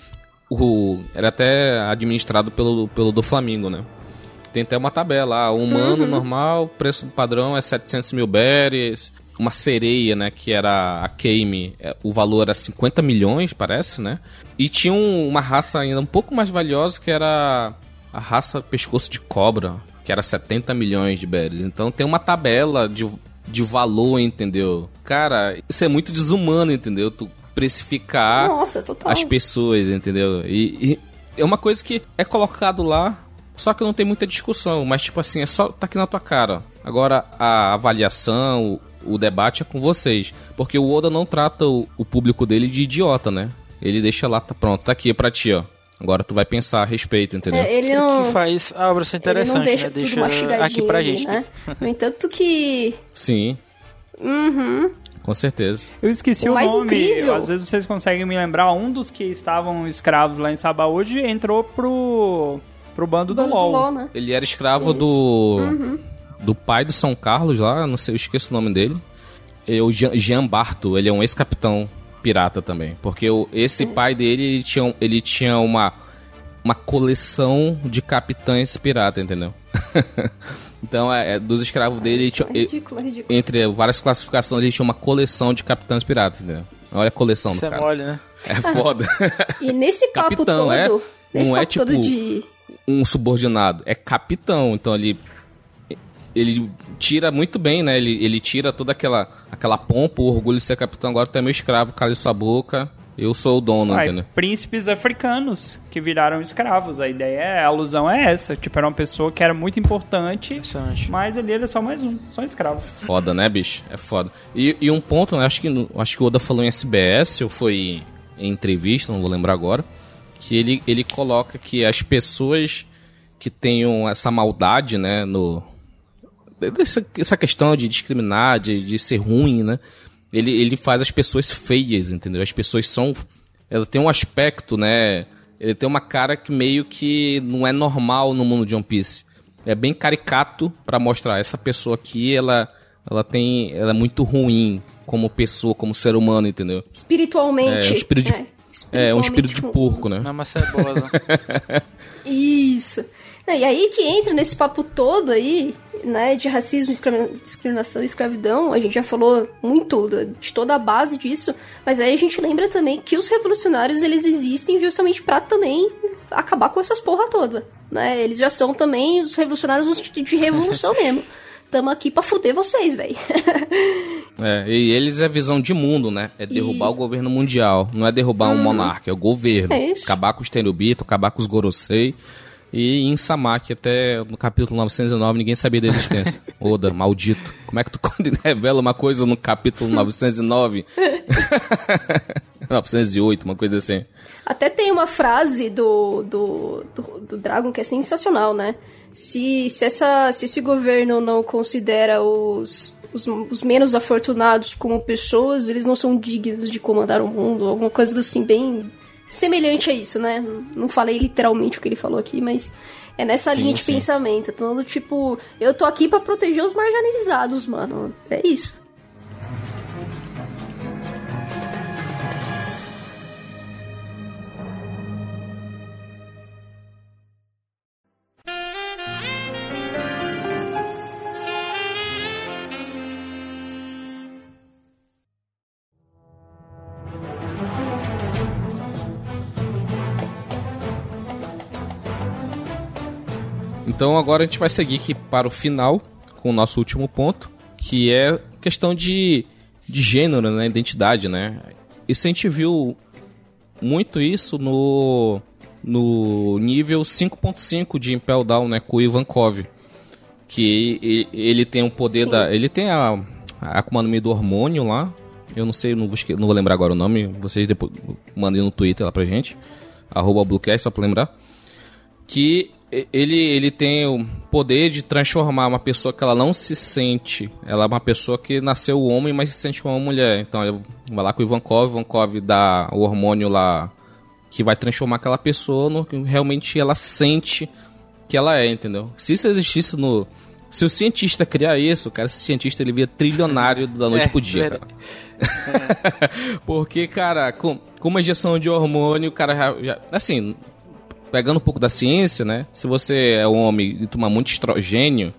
o, era até administrado pelo, pelo do Flamengo, né? Tem até uma tabela. Ah, humano uhum. normal, preço padrão é 700 mil berries uma sereia, né, que era a Kame, é, o valor era 50 milhões, parece, né? E tinha um, uma raça ainda um pouco mais valiosa, que era a raça pescoço de cobra, que era 70 milhões de berries. Então tem uma tabela de, de valor, entendeu? Cara, isso é muito desumano, entendeu? Tu precificar Nossa, as pessoas, entendeu? E, e é uma coisa que é colocado lá, só que não tem muita discussão, mas tipo assim, é só tá aqui na tua cara. Agora a avaliação, o debate é com vocês. Porque o Oda não trata o, o público dele de idiota, né? Ele deixa lá, tá pronto, tá aqui pra ti, ó. Agora tu vai pensar a respeito, entendeu? É, ele não... Que faz a obra ser interessante, ele não deixa né? Deixa aqui pra gente. Né? No entanto que... Sim. Uhum. Com certeza. Eu esqueci o, o nome. Incrível. Às vezes vocês conseguem me lembrar. Um dos que estavam escravos lá em Sabá hoje entrou pro, pro bando, bando do LOL. Do LOL né? Ele era escravo Isso. do... Uhum do pai do São Carlos lá, não sei, eu esqueço o nome dele. E o Jean, Jean Barto, ele é um ex-capitão pirata também. Porque o, esse pai dele, ele tinha, ele tinha uma, uma coleção de capitães pirata, entendeu? então, é, é, dos escravos dele, ele tinha, ridículo, ridículo. entre várias classificações, ele tinha uma coleção de capitães piratas, entendeu? Olha a coleção Isso do é cara. Mole, né? É foda. e nesse papo capitão, é todo, é, não é tipo de... um subordinado, é capitão. Então ele ele tira muito bem, né? Ele, ele tira toda aquela, aquela pompa, o orgulho de ser capitão. Agora tu é meu escravo, cala sua boca. Eu sou o dono, Ai, entendeu? Príncipes africanos que viraram escravos. A ideia, é, a alusão é essa. Tipo, era uma pessoa que era muito importante, mas ele era só mais um, só um escravo. Foda, né, bicho? É foda. E, e um ponto, né, acho que, acho que o Oda falou em SBS, ou foi em entrevista, não vou lembrar agora, que ele, ele coloca que as pessoas que tenham essa maldade, né, no, essa, essa questão de discriminar, de, de ser ruim, né? Ele, ele faz as pessoas feias, entendeu? As pessoas são. Ela tem um aspecto, né? Ele tem uma cara que meio que não é normal no mundo de One Piece. É bem caricato para mostrar essa pessoa aqui, ela, ela tem, ela é muito ruim como pessoa, como ser humano, entendeu? Espiritualmente. É, um espírito de, é, é um espírito de porco, né? Não, mas cebosa. Isso. E aí que entra nesse papo todo aí, né, de racismo, discriminação e escravidão, a gente já falou muito de toda a base disso, mas aí a gente lembra também que os revolucionários, eles existem justamente para também acabar com essas porra toda, né? Eles já são também os revolucionários de revolução mesmo. Tamo aqui pra fuder vocês, velho. é, e eles é visão de mundo, né? É derrubar e... o governo mundial. Não é derrubar hum. um monarca, é o governo. É isso. Acabar com os Tenryubito, acabar com os Gorosei e em Samaki, até no capítulo 909, ninguém sabia da existência. Oda, maldito. Como é que tu revela uma coisa no capítulo 909? 908, uma coisa assim. Até tem uma frase do, do, do, do Dragon que é sensacional, né? Se, se, essa, se esse governo não considera os, os, os, menos afortunados como pessoas, eles não são dignos de comandar o mundo, alguma coisa assim, bem semelhante a isso, né? Não falei literalmente o que ele falou aqui, mas é nessa sim, linha de sim. pensamento. Todo tipo, eu tô aqui para proteger os marginalizados, mano. É isso. Então agora a gente vai seguir aqui para o final com o nosso último ponto, que é questão de, de gênero, né? Identidade, né? Isso a gente viu muito isso no, no nível 5.5 de Impel Down, né? Com o Ivankov. Que ele tem o poder Sim. da. Ele tem a, a Akuma no Mi do hormônio lá. Eu não sei, não vou, não vou lembrar agora o nome. Vocês depois mandem no Twitter lá pra gente. Arroba Bluecast, só pra lembrar. Que ele, ele tem o poder de transformar uma pessoa que ela não se sente. Ela é uma pessoa que nasceu homem, mas se sente como uma mulher. Então ele vai lá com o Ivankov, Ivankov dá o hormônio lá que vai transformar aquela pessoa no que realmente ela sente que ela é, entendeu? Se isso existisse no. Se o cientista criar isso, cara, esse cientista ele via trilionário da noite é, pro dia, cara. É. Porque, cara, com, com uma injeção de hormônio, o cara já, já, Assim, pegando um pouco da ciência, né? Se você é um homem e tomar muito estrogênio,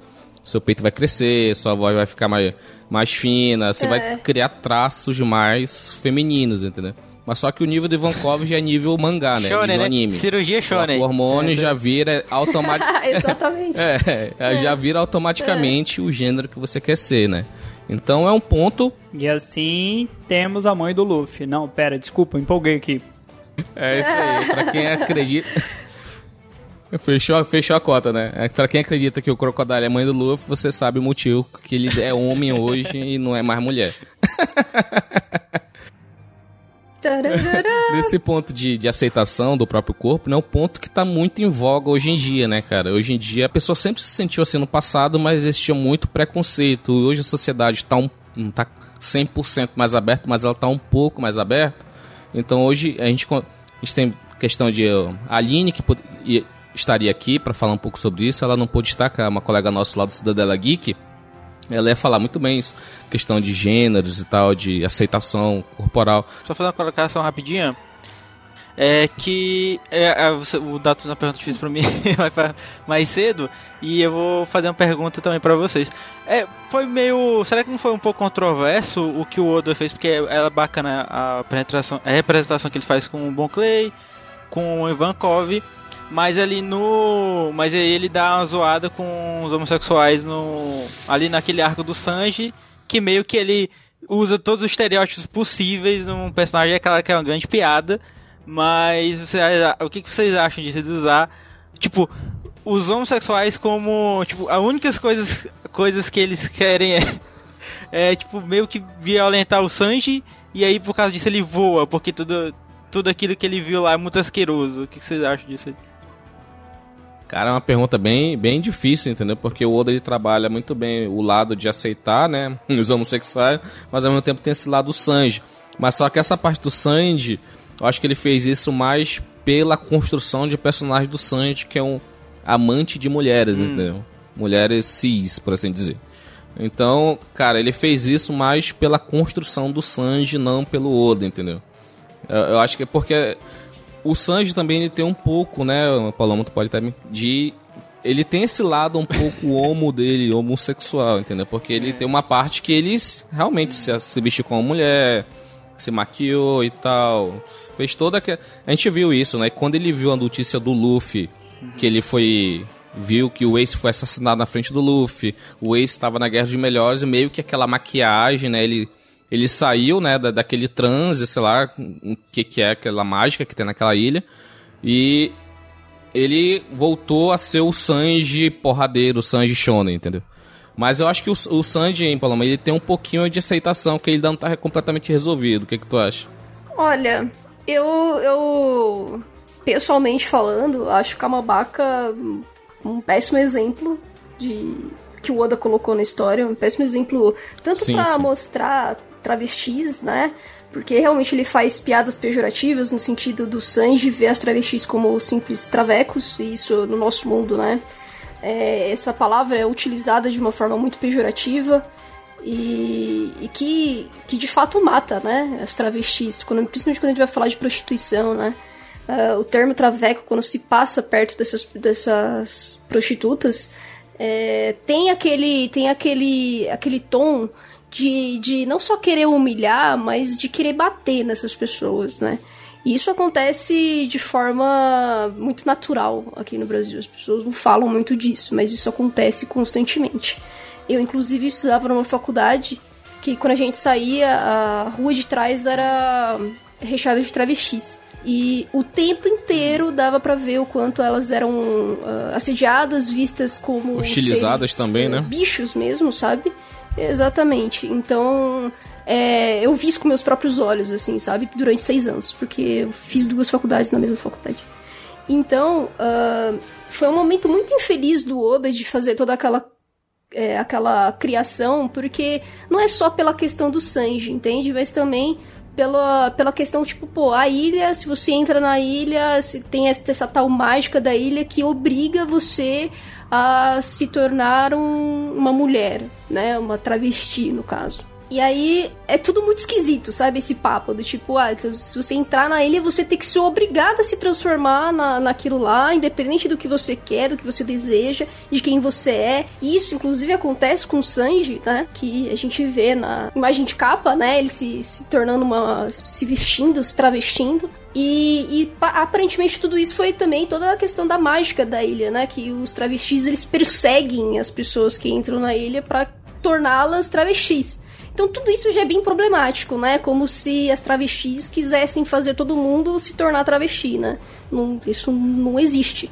seu peito vai crescer, sua voz vai ficar mais, mais fina, você é. vai criar traços mais femininos, entendeu? Mas só que o nível de Ivankov já é nível mangá, né? Shonen, nível né? anime. Cirurgia shonen. O hormônio é, já vira automaticamente... Exatamente. é, é, já vira automaticamente o gênero que você quer ser, né? Então é um ponto... E assim temos a mãe do Luffy. Não, pera, desculpa, empolguei aqui. É isso aí, pra quem acredita. Fechou, fechou a cota, né? É, pra quem acredita que o Crocodile é mãe do Luffy, você sabe o motivo que ele é homem hoje e não é mais mulher. Nesse ponto de, de aceitação do próprio corpo, né? O ponto que tá muito em voga hoje em dia, né, cara? Hoje em dia a pessoa sempre se sentiu assim no passado, mas existia muito preconceito. Hoje a sociedade tá um, não tá 100% mais aberta, mas ela tá um pouco mais aberta. Então hoje a gente, a gente tem questão de a Aline, que estaria aqui para falar um pouco sobre isso, ela não pôde estar, que é uma colega nossa lá do Cidadela Geek. Ela ia falar muito bem isso, questão de gêneros e tal, de aceitação corporal. Só fazer uma colocação rapidinha é que é, é, o Dato na pergunta difícil para mim mais cedo e eu vou fazer uma pergunta também para vocês. É, foi meio, será que não foi um pouco controverso o que o Oda fez porque ela é bacana a apresentação, a representação que ele faz com o Bon Clay, com o Ivankov, mas ali no, mas aí ele dá uma zoada com os homossexuais no ali naquele arco do Sanji, que meio que ele usa todos os estereótipos possíveis num personagem aquela que é uma grande piada mas você, o que, vocês acham de usar, tipo, os homossexuais como, tipo, as únicas coisas, coisas que eles querem é, é, tipo, meio que violentar o Sanji, e aí por causa disso ele voa, porque tudo, tudo aquilo que ele viu lá é muito asqueroso. O que vocês acham disso aí? Cara, é uma pergunta bem, bem difícil, entendeu? Porque o Oda ele trabalha muito bem o lado de aceitar, né, os homossexuais, mas ao mesmo tempo tem esse lado Sanji. Mas só que essa parte do Sanji, eu acho que ele fez isso mais pela construção de personagem do Sanji, que é um amante de mulheres, hum. entendeu? Mulheres cis, por assim dizer. Então, cara, ele fez isso mais pela construção do Sanji, não pelo Oda, entendeu? Eu, eu acho que é porque o Sanji também ele tem um pouco, né, o Paloma tu pode estar de ele tem esse lado um pouco homo dele, homossexual, entendeu? Porque ele é. tem uma parte que ele realmente se, se veste como mulher, se maquiou e tal. Fez toda que A gente viu isso, né? Quando ele viu a notícia do Luffy, que ele foi. Viu que o Ace foi assassinado na frente do Luffy, o Ace estava na Guerra dos Melhores e meio que aquela maquiagem, né? Ele, ele saiu, né, da, daquele transe, sei lá, o que, que é aquela mágica que tem naquela ilha. E ele voltou a ser o Sanji porradeiro, o Sanji Shonen, entendeu? Mas eu acho que o, o Sanji, hein, Paloma, ele tem um pouquinho de aceitação, que ele não tá completamente resolvido. O que, que tu acha? Olha, eu, eu pessoalmente falando, acho que Kamabaka um péssimo exemplo de que o Oda colocou na história, um péssimo exemplo tanto para mostrar travestis, né? Porque realmente ele faz piadas pejorativas no sentido do Sanji ver as travestis como simples travecos, e isso no nosso mundo, né? É, essa palavra é utilizada de uma forma muito pejorativa e, e, que, que de fato mata, né, as travestis, quando, principalmente quando a gente vai falar de prostituição, né. Uh, o termo traveco, quando se passa perto dessas, dessas prostitutas, é, tem aquele tem aquele aquele tom de, de não só querer humilhar, mas de querer bater nessas pessoas, né? E isso acontece de forma muito natural aqui no Brasil. As pessoas não falam muito disso, mas isso acontece constantemente. Eu, inclusive, estudava numa faculdade que quando a gente saía, a rua de trás era recheada de travestis. E o tempo inteiro dava para ver o quanto elas eram uh, assediadas, vistas como. Hostilizadas seres, também, né? Bichos mesmo, sabe? Exatamente. Então. É, eu vi isso com meus próprios olhos, assim, sabe? Durante seis anos. Porque eu fiz duas faculdades na mesma faculdade. Então, uh, foi um momento muito infeliz do Oda de fazer toda aquela é, aquela criação, porque não é só pela questão do Sanji, entende? Mas também pela, pela questão, tipo, pô, a ilha, se você entra na ilha, se tem essa tal mágica da ilha que obriga você a se tornar um, uma mulher, né? Uma travesti, no caso. E aí é tudo muito esquisito, sabe? Esse papo do tipo, ah, se você entrar na ilha, você tem que ser obrigado a se transformar na, naquilo lá, independente do que você quer, do que você deseja, de quem você é. Isso, inclusive, acontece com o Sanji, né? Que a gente vê na imagem de capa, né? Ele se, se tornando uma. se vestindo, se travestindo. E, e, aparentemente tudo isso foi também toda a questão da mágica da ilha, né? Que os travestis eles perseguem as pessoas que entram na ilha para torná-las travestis. Então tudo isso já é bem problemático, né? Como se as travestis quisessem fazer todo mundo se tornar travesti, né? Não, isso não existe.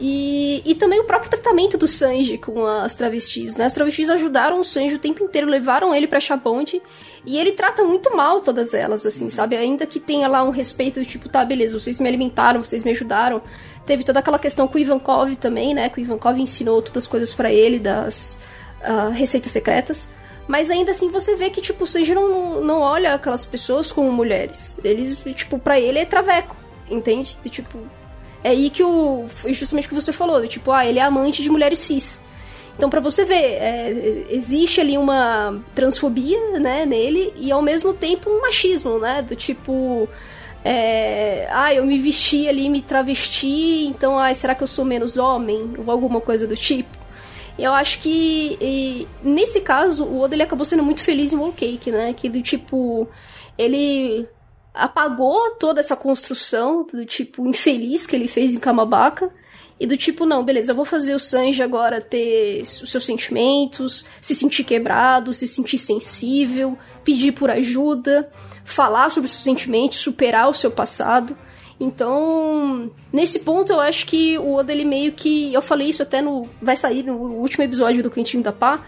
E, e também o próprio tratamento do Sanji com as travestis, né? As travestis ajudaram o Sanji o tempo inteiro, levaram ele pra Chabonde e ele trata muito mal todas elas, assim, sabe? Ainda que tenha lá um respeito tipo, tá, beleza, vocês me alimentaram, vocês me ajudaram. Teve toda aquela questão com o Ivankov também, né? Que o Ivankov ensinou todas as coisas para ele das uh, receitas secretas. Mas ainda assim você vê que, tipo, o não, não olha aquelas pessoas como mulheres. Eles, tipo, pra ele é traveco, entende? E, tipo, é aí que o. Justamente o que você falou, tipo, ah, ele é amante de mulheres cis. Então, para você ver, é, existe ali uma transfobia, né, nele, e ao mesmo tempo um machismo, né? Do tipo. É, ah, eu me vesti ali, me travesti, então, ah, será que eu sou menos homem? Ou alguma coisa do tipo. Eu acho que e, nesse caso o Oda ele acabou sendo muito feliz em Whole Cake, né? Que do tipo ele apagou toda essa construção do tipo infeliz que ele fez em Kamabaka e do tipo não, beleza, eu vou fazer o Sanji agora ter os seus sentimentos, se sentir quebrado, se sentir sensível, pedir por ajuda, falar sobre os seus sentimentos, superar o seu passado. Então, nesse ponto eu acho que o Oda ele meio que. Eu falei isso até no. Vai sair no último episódio do Cantinho da Pá.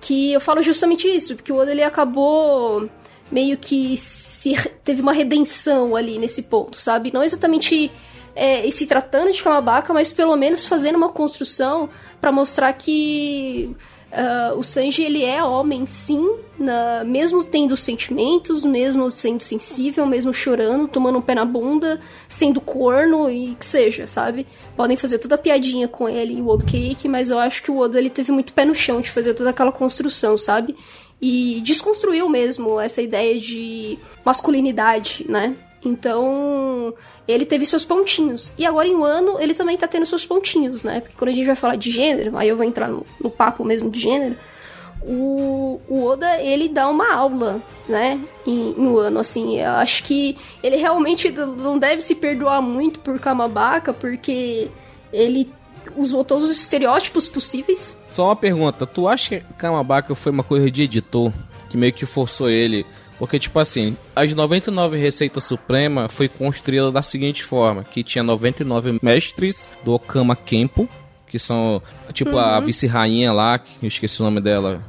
Que eu falo justamente isso, porque o Oda ele acabou meio que se teve uma redenção ali nesse ponto, sabe? Não exatamente é, se tratando de Kamabaka, mas pelo menos fazendo uma construção para mostrar que Uh, o Sanji, ele é homem, sim, na, mesmo tendo sentimentos, mesmo sendo sensível, mesmo chorando, tomando um pé na bunda, sendo corno e que seja, sabe? Podem fazer toda a piadinha com ele e o Old Cake, mas eu acho que o Oda, ele teve muito pé no chão de fazer toda aquela construção, sabe? E desconstruiu mesmo essa ideia de masculinidade, né? Então, ele teve seus pontinhos. E agora em um ano, ele também tá tendo seus pontinhos, né? Porque quando a gente vai falar de gênero, aí eu vou entrar no, no papo mesmo de gênero, o, o, Oda, ele dá uma aula, né, em, um ano, assim, eu acho que ele realmente não deve se perdoar muito por Kamabaka, porque ele usou todos os estereótipos possíveis. Só uma pergunta, tu acha que Kamabaka foi uma coisa de editor, que meio que forçou ele porque, tipo assim, as 99 receitas suprema foi construída da seguinte forma: que tinha 99 mestres do Okama Kempo, que são, tipo, uhum. a vice-rainha lá, que eu esqueci o nome dela,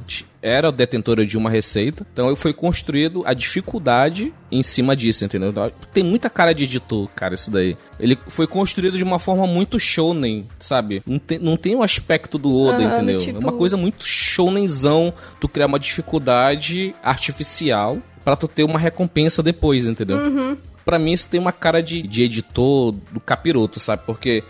era detentora de uma receita. Então foi construído a dificuldade em cima disso, entendeu? Tem muita cara de editor, cara, isso daí. Ele foi construído de uma forma muito shonen, sabe? Não tem, não tem um aspecto do Oda, uhum, entendeu? Tipo... É uma coisa muito shonenzão tu criar uma dificuldade artificial para tu ter uma recompensa depois, entendeu? Uhum. Pra mim isso tem uma cara de, de editor do capiroto, sabe? Porque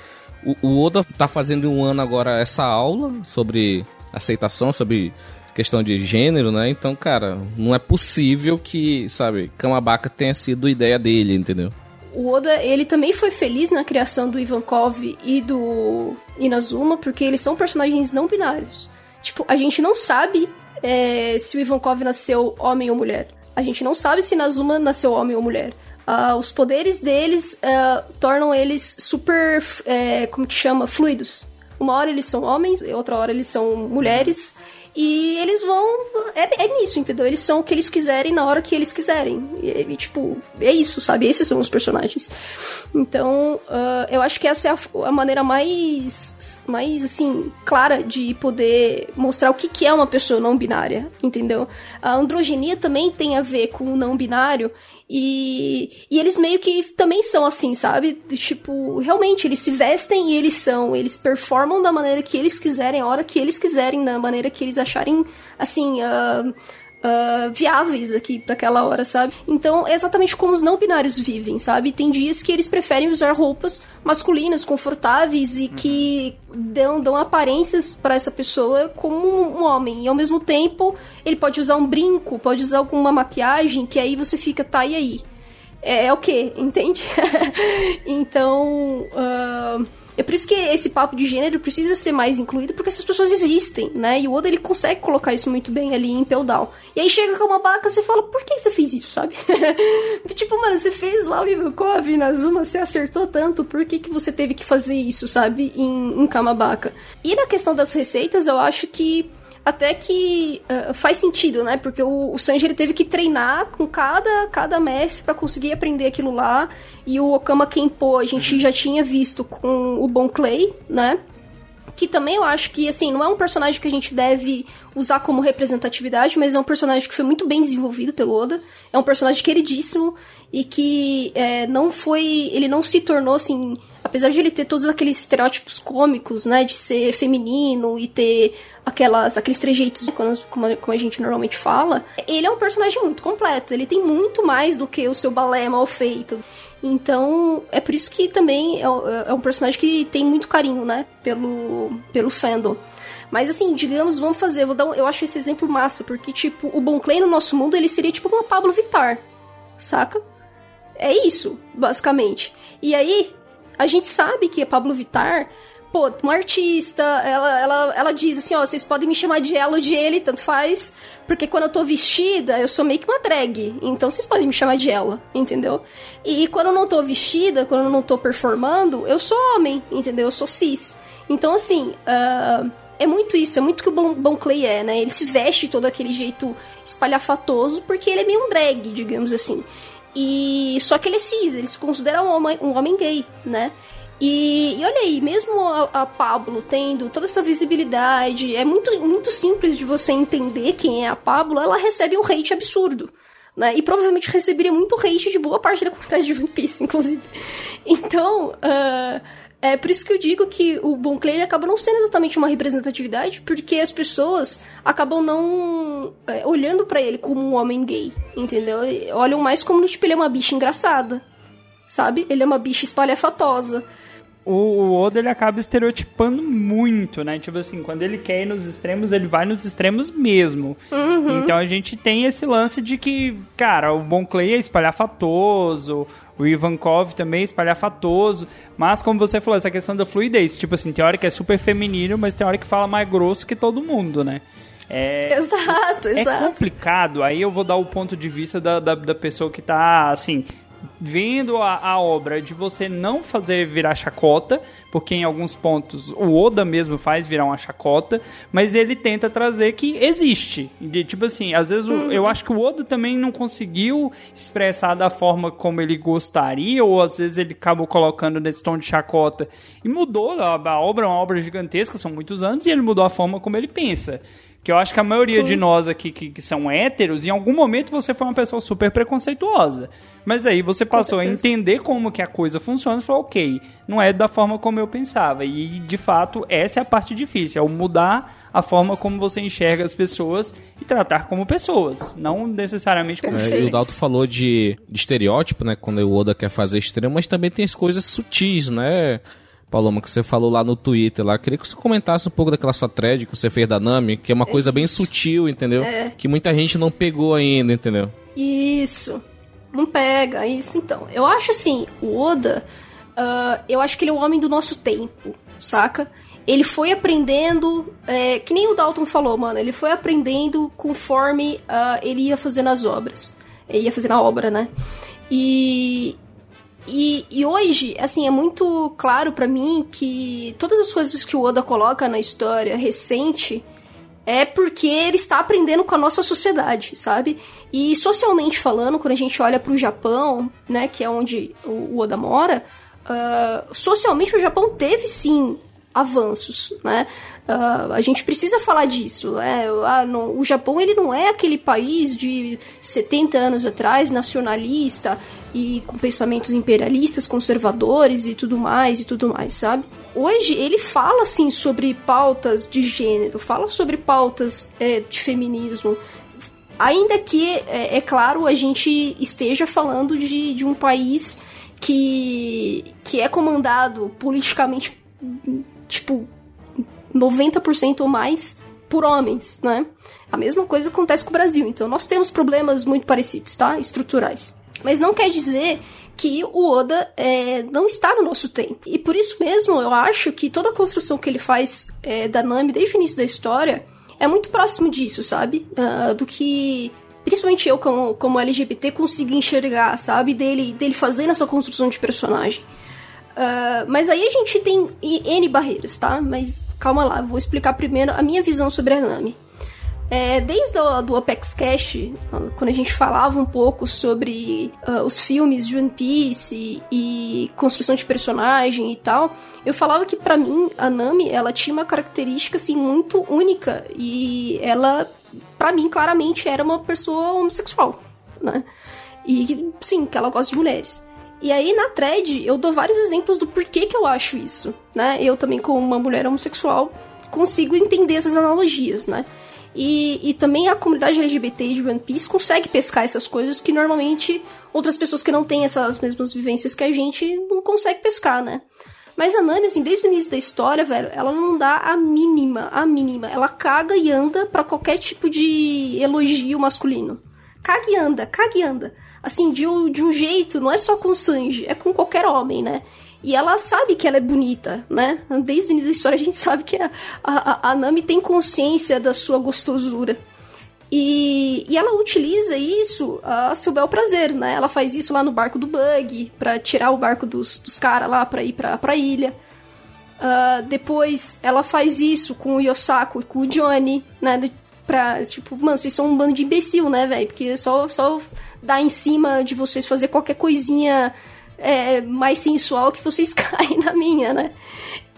o, o Oda tá fazendo um ano agora essa aula sobre aceitação, sobre questão de gênero, né? Então, cara, não é possível que, sabe, Kamabaka tenha sido ideia dele, entendeu? O Oda, ele também foi feliz na criação do Ivankov e do Inazuma, porque eles são personagens não binários. Tipo, a gente não sabe é, se o Ivankov nasceu homem ou mulher. A gente não sabe se Nazuma nasceu homem ou mulher. Uh, os poderes deles uh, tornam eles super, é, como que chama, fluidos. Uma hora eles são homens, outra hora eles são mulheres. E eles vão. É, é nisso, entendeu? Eles são o que eles quiserem na hora que eles quiserem. E, e tipo, é isso, sabe? Esses são os personagens. Então, uh, eu acho que essa é a, a, maneira mais, mais, assim, clara de poder mostrar o que, que é uma pessoa não binária, entendeu? A androginia também tem a ver com o não binário. E, e eles meio que também são assim, sabe? Tipo, realmente, eles se vestem e eles são. Eles performam da maneira que eles quiserem, a hora que eles quiserem, da maneira que eles acharem, assim, uh, uh, viáveis aqui para aquela hora, sabe? Então é exatamente como os não binários vivem, sabe? Tem dias que eles preferem usar roupas masculinas, confortáveis e que dão, dão aparências para essa pessoa como um homem. E ao mesmo tempo, ele pode usar um brinco, pode usar alguma maquiagem, que aí você fica, tá, e aí? É, é o que, entende? então. Uh é por isso que esse papo de gênero precisa ser mais incluído, porque essas pessoas existem, né? E o Oda, ele consegue colocar isso muito bem ali em Down. E aí chega com uma baca, você fala, por que você fez isso, sabe? tipo, mano, você fez lá o Ivankov na Zuma, você acertou tanto, por que, que você teve que fazer isso, sabe? Em, em Kamabaka. E na questão das receitas, eu acho que até que uh, faz sentido, né? Porque o, o Sanji ele teve que treinar com cada, cada mestre para conseguir aprender aquilo lá. E o Okama Kenpo a gente uhum. já tinha visto com o Bon Clay, né? Que também eu acho que, assim, não é um personagem que a gente deve usar como representatividade, mas é um personagem que foi muito bem desenvolvido pelo Oda. É um personagem queridíssimo e que é, não foi. Ele não se tornou, assim. Apesar de ele ter todos aqueles estereótipos cômicos, né? De ser feminino e ter aquelas, aqueles trejeitos, como, como a gente normalmente fala, ele é um personagem muito completo. Ele tem muito mais do que o seu balé mal feito. Então, é por isso que também é, é um personagem que tem muito carinho, né? Pelo, pelo fandom. Mas assim, digamos, vamos fazer, vou dar um, eu acho esse exemplo massa, porque, tipo, o Bon Clay no nosso mundo, ele seria tipo uma Pablo Vittar, saca? É isso, basicamente. E aí, a gente sabe que a Pablo Vittar pô, uma artista, ela, ela, ela diz assim, ó, vocês podem me chamar de ela ou de ele, tanto faz, porque quando eu tô vestida, eu sou meio que uma drag, então vocês podem me chamar de ela, entendeu? E quando eu não tô vestida, quando eu não tô performando, eu sou homem, entendeu? Eu sou cis. Então, assim, uh, é muito isso, é muito que o Bon, bon Clay é, né? Ele se veste todo aquele jeito espalhafatoso porque ele é meio um drag, digamos assim. E só que ele é cis, ele se considera um homem, um homem gay, né? E, e, olha aí, mesmo a, a, Pablo tendo toda essa visibilidade, é muito, muito simples de você entender quem é a Pablo, ela recebe um hate absurdo. Né? E provavelmente receberia muito hate de boa parte da comunidade de One Piece, inclusive. Então, uh, é por isso que eu digo que o Bon Clay acaba não sendo exatamente uma representatividade, porque as pessoas acabam não é, olhando para ele como um homem gay, entendeu? Olham mais como, tipo, ele é uma bicha engraçada, sabe? Ele é uma bicha espalhafatosa o, o Oda ele acaba estereotipando muito, né? Tipo assim, quando ele quer ir nos extremos, ele vai nos extremos mesmo. Uhum. Então a gente tem esse lance de que, cara, o Bon Clay é espalhafatoso, o Ivankov também é espalhafatoso, mas como você falou, essa questão da fluidez, tipo assim, tem hora que é super feminino, mas tem hora que fala mais grosso que todo mundo, né? É, exato, é exato. É complicado, aí eu vou dar o ponto de vista da, da, da pessoa que tá, assim, vendo a, a, obra de você não fazer virar chacota, porque em alguns pontos o Oda mesmo faz virar uma chacota, mas ele tenta trazer que existe. De, tipo assim, às vezes uhum. eu acho que o Oda também não conseguiu expressar da forma como ele gostaria, ou às vezes ele acabou colocando nesse tom de chacota e mudou. A, a obra é uma obra gigantesca, são muitos anos, e ele mudou a forma como ele pensa. Que eu acho que a maioria Sim. de nós aqui que, que, são héteros, em algum momento você foi uma pessoa super preconceituosa. Mas aí você passou a entender como que a coisa funciona e falou, ok, não é da forma como eu pensava. E de fato, essa é a parte difícil, é o mudar a forma como você enxerga as pessoas e tratar como pessoas, não necessariamente como é, E o Dalton falou de, de estereótipo, né? Quando o Oda quer fazer extremo, mas também tem as coisas sutis, né? Paloma, que você falou lá no Twitter lá. Queria que você comentasse um pouco daquela sua thread que você fez da Nami, que é uma coisa bem sutil, entendeu? É. Que muita gente não pegou ainda, entendeu? Isso. Não pega, isso então. Eu acho assim, o Oda, uh, eu acho que ele é o homem do nosso tempo, saca? Ele foi aprendendo, é, que nem o Dalton falou, mano, ele foi aprendendo conforme uh, ele ia fazendo as obras. Ele ia fazendo a obra, né? E, e, e, hoje, assim, é muito claro para mim que todas as coisas que o Oda coloca na história recente é porque ele está aprendendo com a nossa sociedade, sabe? E socialmente falando, quando a gente olha para o Japão, né, que é onde o Oda mora, uh, socialmente o Japão teve sim avanços, né? Uh, a gente precisa falar disso, né? Ah, no, o Japão ele não é aquele país de 70 anos atrás nacionalista e com pensamentos imperialistas, conservadores e tudo mais e tudo mais, sabe? Hoje ele fala assim sobre pautas de gênero, fala sobre pautas é, de feminismo, ainda que é, é, claro a gente esteja falando de, de um país que que é comandado politicamente tipo, 90% ou mais por homens, né? A mesma coisa acontece com o Brasil. Então, nós temos problemas muito parecidos, tá? Estruturais. Mas não quer dizer que o Oda é, não está no nosso tempo. E por isso mesmo, eu acho que toda a construção que ele faz é, da Nami desde o início da história é muito próximo disso, sabe? Uh, do que principalmente eu como, como LGBT consigo enxergar, sabe? Dele, dele fazendo essa construção de personagem. Uh, mas aí a gente tem N barreiras, tá? Mas calma lá, vou explicar primeiro a minha visão sobre a Nami. É, desde o do Apex Cash, quando a gente falava um pouco sobre uh, os filmes de One Piece e, e, construção de personagem e tal, eu falava que para mim a Nami ela tinha uma característica assim muito única e ela, para mim, claramente era uma pessoa homossexual, né? E sim, que ela gosta de mulheres. E aí na thread eu dou vários exemplos do porquê que eu acho isso, né? Eu também como uma mulher homossexual consigo entender essas analogias, né? E, e também a comunidade LGBT de One Piece consegue pescar essas coisas que normalmente outras pessoas que não têm essas mesmas vivências que a gente não conseguem pescar, né? Mas a Nami, assim, desde o início da história, velho, ela não dá a mínima, a mínima. Ela caga e anda para qualquer tipo de elogio masculino. Caga e anda, caga e anda assim, de um, de um jeito, não é só com o Sanji, é com qualquer homem, né? E ela sabe que ela é bonita, né? Desde o início da história a gente sabe que a, a, a Nami tem consciência da sua gostosura. E, e ela utiliza isso a seu bel prazer, né? Ela faz isso lá no barco do Bug, para tirar o barco dos, dos caras lá pra ir pra, pra ilha. Uh, depois ela faz isso com o Yosako e com o Johnny, né? Pra, tipo, mano, vocês são um bando de imbecil, né, velho? Porque só, só dar em cima de vocês, fazer qualquer coisinha é, mais sensual que vocês caem na minha, né?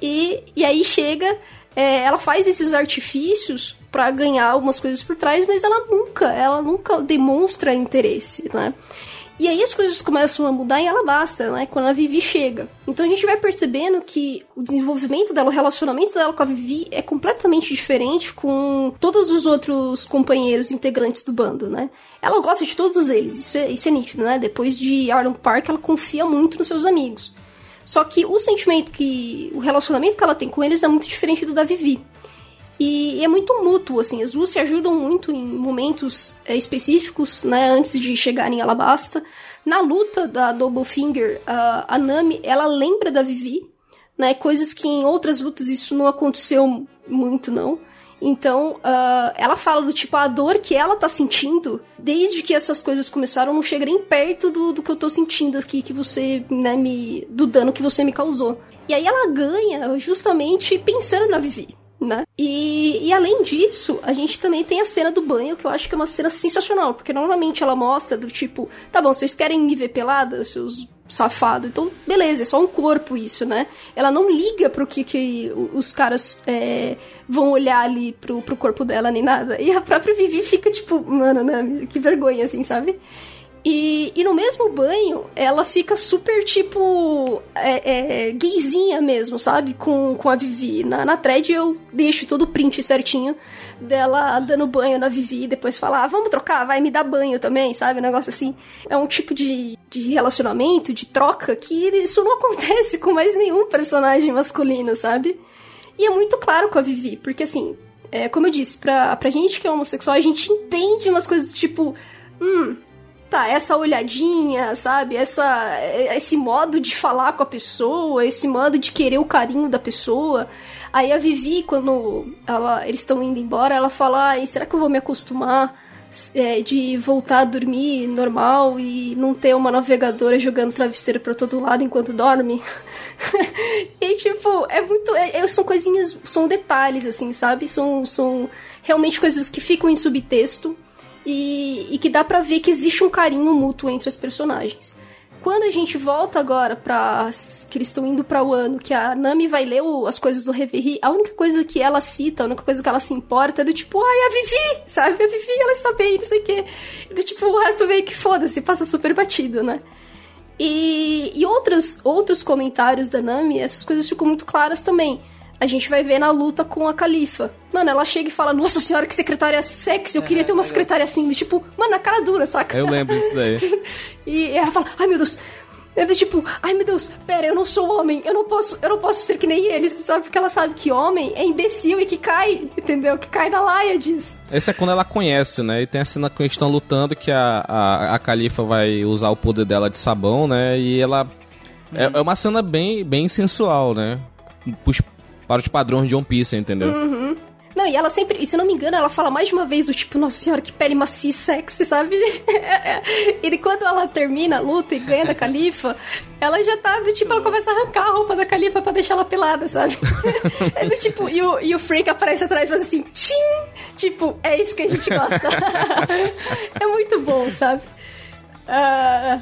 E, e aí chega, é, ela faz esses artifícios para ganhar algumas coisas por trás, mas ela nunca, ela nunca demonstra interesse, né? E aí as coisas começam a mudar em Alabasta, né? Quando a Vivi chega. Então a gente vai percebendo que o desenvolvimento dela, o relacionamento dela com a Vivi é completamente diferente com todos os outros companheiros integrantes do bando, né? Ela gosta de todos eles, isso é, isso é nítido, né? Depois de Arlong Park, ela confia muito nos seus amigos. Só que o sentimento que. o relacionamento que ela tem com eles é muito diferente do da Vivi. E é muito mútuo, assim, as duas se ajudam muito em momentos é, específicos, né, antes de chegarem em Alabasta. Na luta da Double Finger, a, a Nami, ela lembra da Vivi, né, coisas que em outras lutas isso não aconteceu muito, não. Então, uh, ela fala do tipo, a dor que ela tá sentindo, desde que essas coisas começaram, não chega nem perto do, do que eu tô sentindo aqui, que você, né, me. do dano que você me causou. E aí ela ganha justamente pensando na Vivi né? E, e além disso, a gente também tem a cena do banho, que eu acho que é uma cena sensacional, porque normalmente ela mostra do tipo, tá bom, vocês querem me ver pelada, seus safado. Então, beleza, é só um corpo isso, né? Ela não liga pro que, que os caras é, vão olhar ali pro, pro corpo dela nem nada. E a própria Vivi fica tipo, mano, né? Que vergonha, assim, sabe? E, e no mesmo banho, ela fica super, tipo, é, é, gayzinha mesmo, sabe? Com, com a Vivi. Na, na thread eu deixo todo o print certinho dela dando banho na Vivi e depois falar, ah, vamos trocar, vai me dar banho também, sabe? Um negócio assim. É um tipo de, de relacionamento, de troca, que isso não acontece com mais nenhum personagem masculino, sabe? E é muito claro com a Vivi, porque assim, é, como eu disse, pra, pra gente que é homossexual, a gente entende umas coisas tipo, hum, tá, essa olhadinha, sabe? Essa, esse modo de falar com a pessoa, esse modo de querer o carinho da pessoa. Aí a Vivi, quando ela, eles estão indo embora, ela fala: Ai, será que eu vou me acostumar? é, de voltar a dormir normal e não ter uma navegadora jogando travesseiro pra todo lado enquanto dorme. e, tipo, é muito. É, é, são coisinhas. São detalhes, assim, sabe? São, são realmente coisas que ficam em subtexto e, e que dá pra ver que existe um carinho mútuo entre as personagens. Quando a gente volta agora pra. que eles estão indo para o ano, que a Nami vai ler o, as coisas do Reverie, a única coisa que ela cita, a única coisa que ela se importa é do tipo, ai, a Vivi, sabe? A Vivi, ela está bem, não sei o quê. E do tipo, o resto meio que foda-se, passa super batido, né? E, e outros, outros comentários da Nami, essas coisas ficam muito claras também a gente vai ver na luta com a Califa. Mano, ela chega e fala, nossa senhora, que secretária sexy, eu queria ter uma secretária assim, tipo, mano, na cara dura, saca? Eu lembro disso daí. e ela fala, ai meu Deus, é tipo, ai meu Deus, pera, eu não sou homem, eu não posso, eu não posso ser que nem eles, sabe? Porque ela sabe que homem é imbecil e que cai, entendeu? Que cai na laia disso. Esse é quando ela conhece, né? E tem a cena que eles estão lutando que a, a, a Califa vai usar o poder dela de sabão, né? E ela. Hum. É, é, uma cena bem, bem sensual, né? Pus, para os padrões de One Piece, entendeu? Uhum. Não, e ela sempre, e se não me engano, ela fala mais de uma vez do tipo, nossa senhora, que pele macia e sexy, sabe? e quando ela termina a luta e ganha da Califa, ela já tá do tipo, ela começa a arrancar a roupa da Califa pra deixar ela pelada, sabe? é do tipo, e o, e o Frank aparece atrás e faz assim, tchim! Tipo, é isso que a gente gosta. é muito bom, sabe? Uh,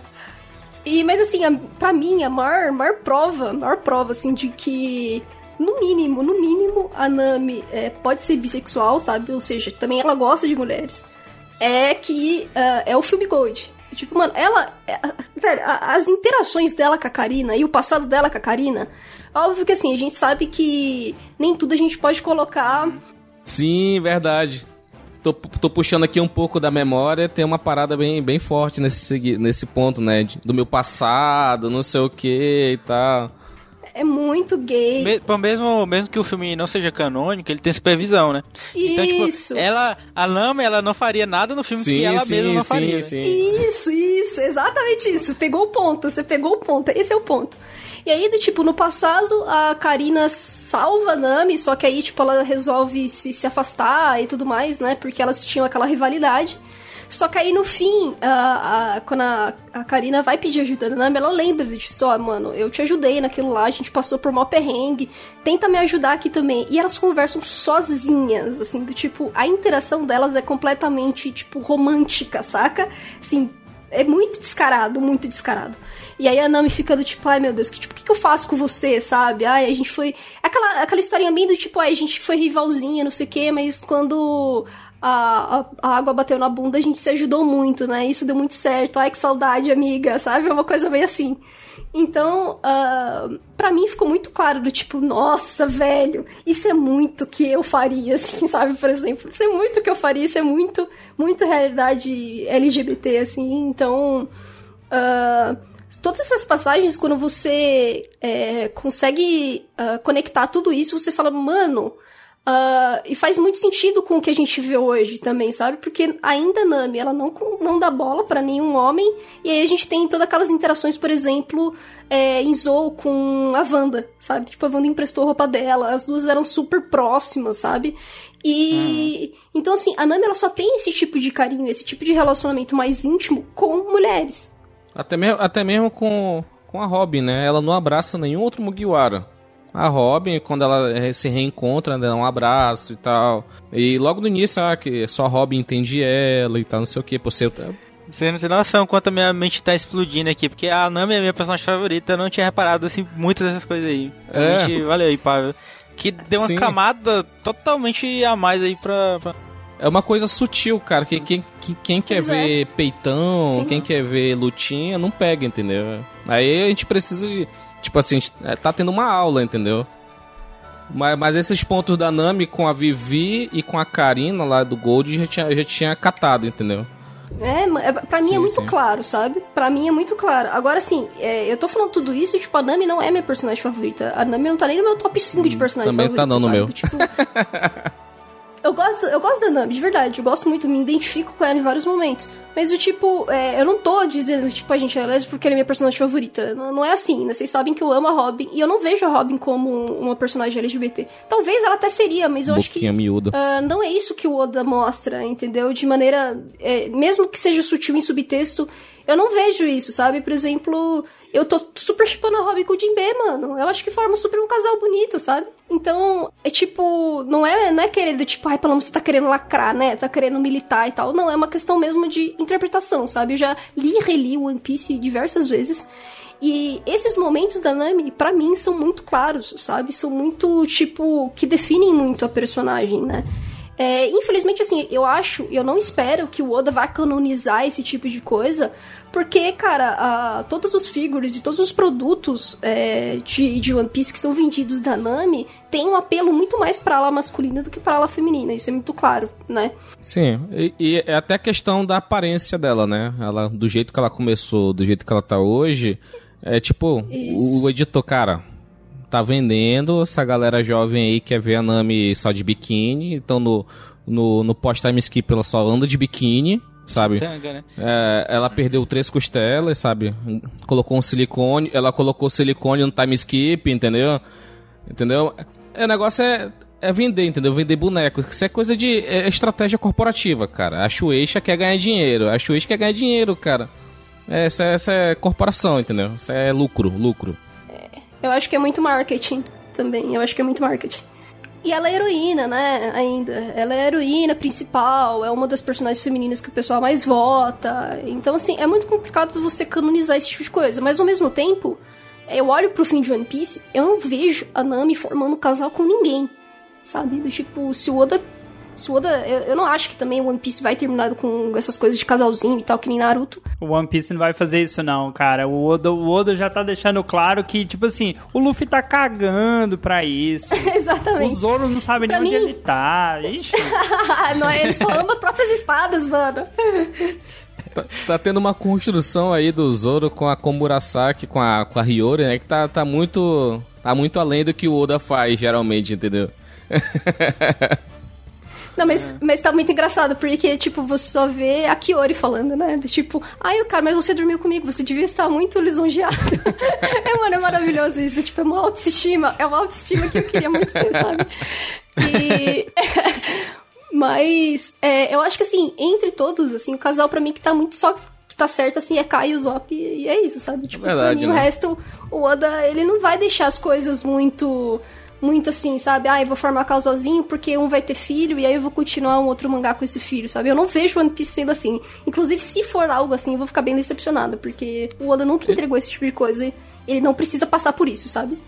e, mas assim, a, pra mim, a maior, maior prova, maior prova, assim, de que no mínimo, no mínimo, a Nami é, pode ser bissexual, sabe? Ou seja, também ela gosta de mulheres. É que uh, é o filme Gold. Tipo, mano, ela. É, velho, as interações dela com a Karina e o passado dela com a Karina. Óbvio que assim, a gente sabe que nem tudo a gente pode colocar. Sim, verdade. Tô, tô puxando aqui um pouco da memória, tem uma parada bem, bem forte nesse, nesse ponto, né? De, do meu passado, não sei o que e tal é muito gay. Me, mesmo, mesmo que o filme não seja canônico, ele tem supervisão, né? Isso. Então, tipo, ela, a Lama, ela não faria nada no filme sim, que ela sim, mesma não sim, faria. Sim. Isso, isso, exatamente isso. Pegou o ponto, você pegou o ponto. Esse é o ponto. E aí, tipo, no passado, a Karina salva a Nami, só que aí, tipo, ela resolve se, se afastar e tudo mais, né? Porque elas tinham aquela rivalidade. Só que aí no fim, a, a, quando a, a Karina vai pedir ajuda da Nami, ela lembra disso, ó, mano, eu te ajudei naquilo lá, a gente passou por mó perrengue, tenta me ajudar aqui também. E elas conversam sozinhas, assim, do tipo, a interação delas é completamente, tipo, romântica, saca? Assim, é muito descarado, muito descarado. E aí a Nami fica do tipo, ai meu Deus, que, tipo, o que, que eu faço com você, sabe? Ai, a gente foi. Aquela, aquela historinha bem do tipo, ai, a gente foi rivalzinha, não sei o quê, mas quando a, a, água bateu na bunda, a gente se ajudou muito, né? Isso deu muito certo. Ai, que saudade, amiga, sabe? É uma coisa bem assim. Então, uh, ah, para mim ficou muito claro do tipo, nossa, velho, isso é muito que eu faria, assim, sabe? Por exemplo, isso é muito que eu faria, isso é muito, muito realidade LGBT, assim. Então, uh, todas essas passagens, quando você é, consegue uh, conectar tudo isso, você fala, mano, Uh, e faz muito sentido com o que a gente vê hoje também, sabe? Porque ainda Nami, ela não, não dá bola para nenhum homem. E aí a gente tem todas aquelas interações, por exemplo, é, em Zou com a Wanda, sabe? Tipo, a Wanda emprestou a roupa dela, as duas eram super próximas, sabe? E. Hum. Então, assim, a Nami ela só tem esse tipo de carinho, esse tipo de relacionamento mais íntimo com mulheres. Até mesmo, até mesmo com, com a Robin, né? Ela não abraça nenhum outro Mugiwara a Robin, quando ela se reencontra, dá um abraço e tal. E logo no início, ah, que só a Robin entende ela e tal, não sei o que, por ser. Você não tem noção quanto a minha mente tá explodindo aqui, porque a Nami é a minha personagem favorita, eu não tinha reparado assim muitas dessas coisas aí. É. valeu aí, Pavel. Que deu uma Sim. camada totalmente a mais aí pra, pra... É uma coisa sutil, cara. Que, quem, quem quer pois é. ver é. peitão, Sim. quem quer ver lutinha, não pega, entendeu? Aí a gente precisa de Tipo assim, é, tá tendo uma aula, entendeu? Mas, mas esses pontos da Nami com a Vivi e com a Karina lá do Gold já tinha, já tinha catado, entendeu? É, é pra mim é sim, é muito sim. claro, sabe? Pra mim é muito claro. Agora, assim, é, eu tô falando tudo isso, tipo, a Nami não é minha personagem favorita. A Nami não tá nem no meu top 5 de personagens Também favoritos. Também tá não no sabe? meu. Tipo, eu gosto, eu gosto da Nami, de verdade. Eu gosto muito, me identifico com ela em vários momentos. Mas o tipo, é, eu não tô dizendo, tipo, a gente é lésbica porque ele é minha personagem favorita. Não, não, é assim, né? Vocês sabem que eu amo a Robin e eu não vejo a Robin como uma personagem LGBT. Talvez ela até seria, mas eu Boquinha acho que. Miúda. Uh, não é isso que o Oda mostra, entendeu? De maneira. É, mesmo que seja sutil em subtexto, eu não vejo isso, sabe? Por exemplo, eu tô super chipando a Robin com o Jinbe, mano. Eu acho que forma super um casal bonito, sabe? Então, é tipo, não é, não é querer do tipo, ai, pelo menos você tá querendo lacrar, né? Tá querendo militar e tal. Não, é uma questão mesmo de interpretação, sabe? Eu já li e reli One Piece diversas vezes. E esses momentos da Nami, para mim, são muito claros, sabe? São muito, tipo, que definem muito a personagem, né? É, infelizmente, assim, eu acho, eu não espero que o Oda vá canonizar esse tipo de coisa, porque, cara, a, todos os figures e todos os produtos é, de, de One Piece que são vendidos da Nami têm um apelo muito mais pra ala masculina do que pra ala feminina, isso é muito claro, né? Sim, e, e é até a questão da aparência dela, né? Ela, do jeito que ela começou, do jeito que ela tá hoje, é tipo, o, o editor, cara tá vendendo, essa galera jovem aí quer ver a Nami só de biquíni, então no, no, no pós-time skip ela só anda de biquíni, sabe? Tanga, né? É, ela perdeu três costelas, sabe? Colocou um silicone, ela colocou silicone no time skip, entendeu? Entendeu? É, o negócio é, é vender, entendeu? Vender boneco. Isso é coisa de é estratégia corporativa, cara. A Shueisha quer ganhar dinheiro. A Shueisha quer ganhar dinheiro, cara. Essa, essa é corporação, entendeu? Isso é lucro, lucro. Eu acho que é muito marketing também. Eu acho que é muito marketing. E ela é heroína, né? Ainda. Ela é a heroína principal, é uma das personagens femininas que o pessoal mais vota. Então, assim, é muito complicado você canonizar esse tipo de coisa. Mas ao mesmo tempo, eu olho pro fim de One Piece, eu não vejo a Nami formando casal com ninguém. Sabe? Do tipo, se o Oda se o Oda, eu, eu, não acho que também o One Piece vai terminar com essas coisas de casalzinho e tal, que nem Naruto. O One Piece não vai fazer isso não, cara. O Oda, o Oda já tá deixando claro que, tipo assim, o Luffy tá cagando pra isso. Exatamente. O Zoro não sabe pra nem mim... onde ele tá. Ixi. não, ele só ama próprias espadas, mano. Tá, tá, tendo uma construção aí do Zoro com a Komurasaki, com a, com a Hiyori, né? Que tá, tá muito. Tá muito além do que o Oda faz, geralmente, entendeu? Não, mas, é. mas tá muito engraçado, porque, tipo, você só vê a Kiori falando, né? Tipo, ai, cara, mas você dormiu comigo, você devia estar muito lisonjeado. é, mano, é maravilhoso isso. Tipo, é uma autoestima, é uma autoestima que eu queria muito ter, sabe? E... mas, é, eu acho que, assim, entre todos, assim, o casal pra mim que tá muito só que tá certo, assim, é Kai e o Zop, e é isso, sabe? Tipo, Verdade, pra mim, né? o resto, o Oda, ele não vai deixar as coisas muito muito assim, sabe? Ah, eu vou formar casalzinho porque um vai ter filho e aí eu vou continuar um outro mangá com esse filho, sabe? Eu não vejo One Piece sendo assim. Inclusive, se for algo assim, eu vou ficar bem decepcionada, porque o Oda nunca entregou esse tipo de coisa e ele não precisa passar por isso, sabe?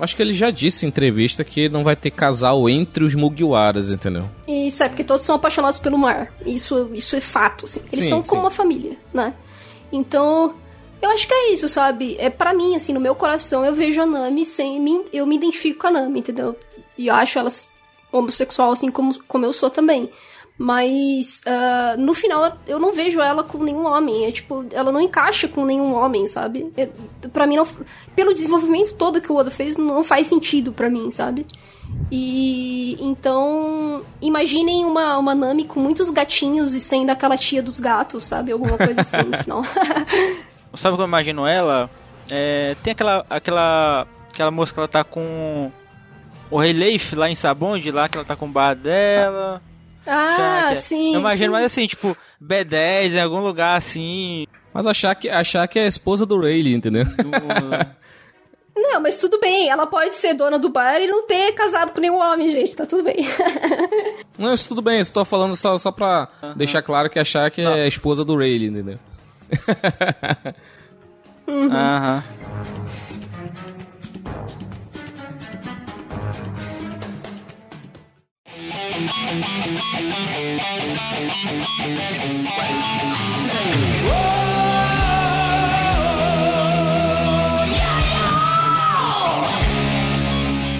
Acho que ele já disse em entrevista que não vai ter casal entre os Mugiwaras, entendeu? Isso é porque todos são apaixonados pelo mar. Isso, isso é fato, assim. Eles sim, são como sim. uma família, né? Então, eu acho que é isso, sabe? É para mim, assim, no meu coração, eu vejo a Nami sem mim, eu me identifico com a Nami, entendeu? E eu acho ela homossexual, assim como, como eu sou também. Mas uh, no final eu não vejo ela com nenhum homem. É tipo, ela não encaixa com nenhum homem, sabe? É, para mim, não, pelo desenvolvimento todo que o Oda fez, não faz sentido para mim, sabe? E então, imaginem uma, uma Nami com muitos gatinhos e sendo aquela tia dos gatos, sabe? Alguma coisa assim no final. Sabe como eu imagino ela? É, tem aquela, aquela, aquela moça que ela tá com o Rei Leif lá em Sabonde, lá que ela tá com o bar dela. Ah, sim. Eu imagino sim. mais assim, tipo, B10 em algum lugar assim. Mas achar que, achar que é a esposa do Rayleigh, entendeu? Do... Não, mas tudo bem, ela pode ser dona do bar e não ter casado com nenhum homem, gente, tá tudo bem. não, isso tudo bem, eu tô falando só, só pra deixar claro que achar que não. é a esposa do Rayleigh, entendeu? Uhum. Aham.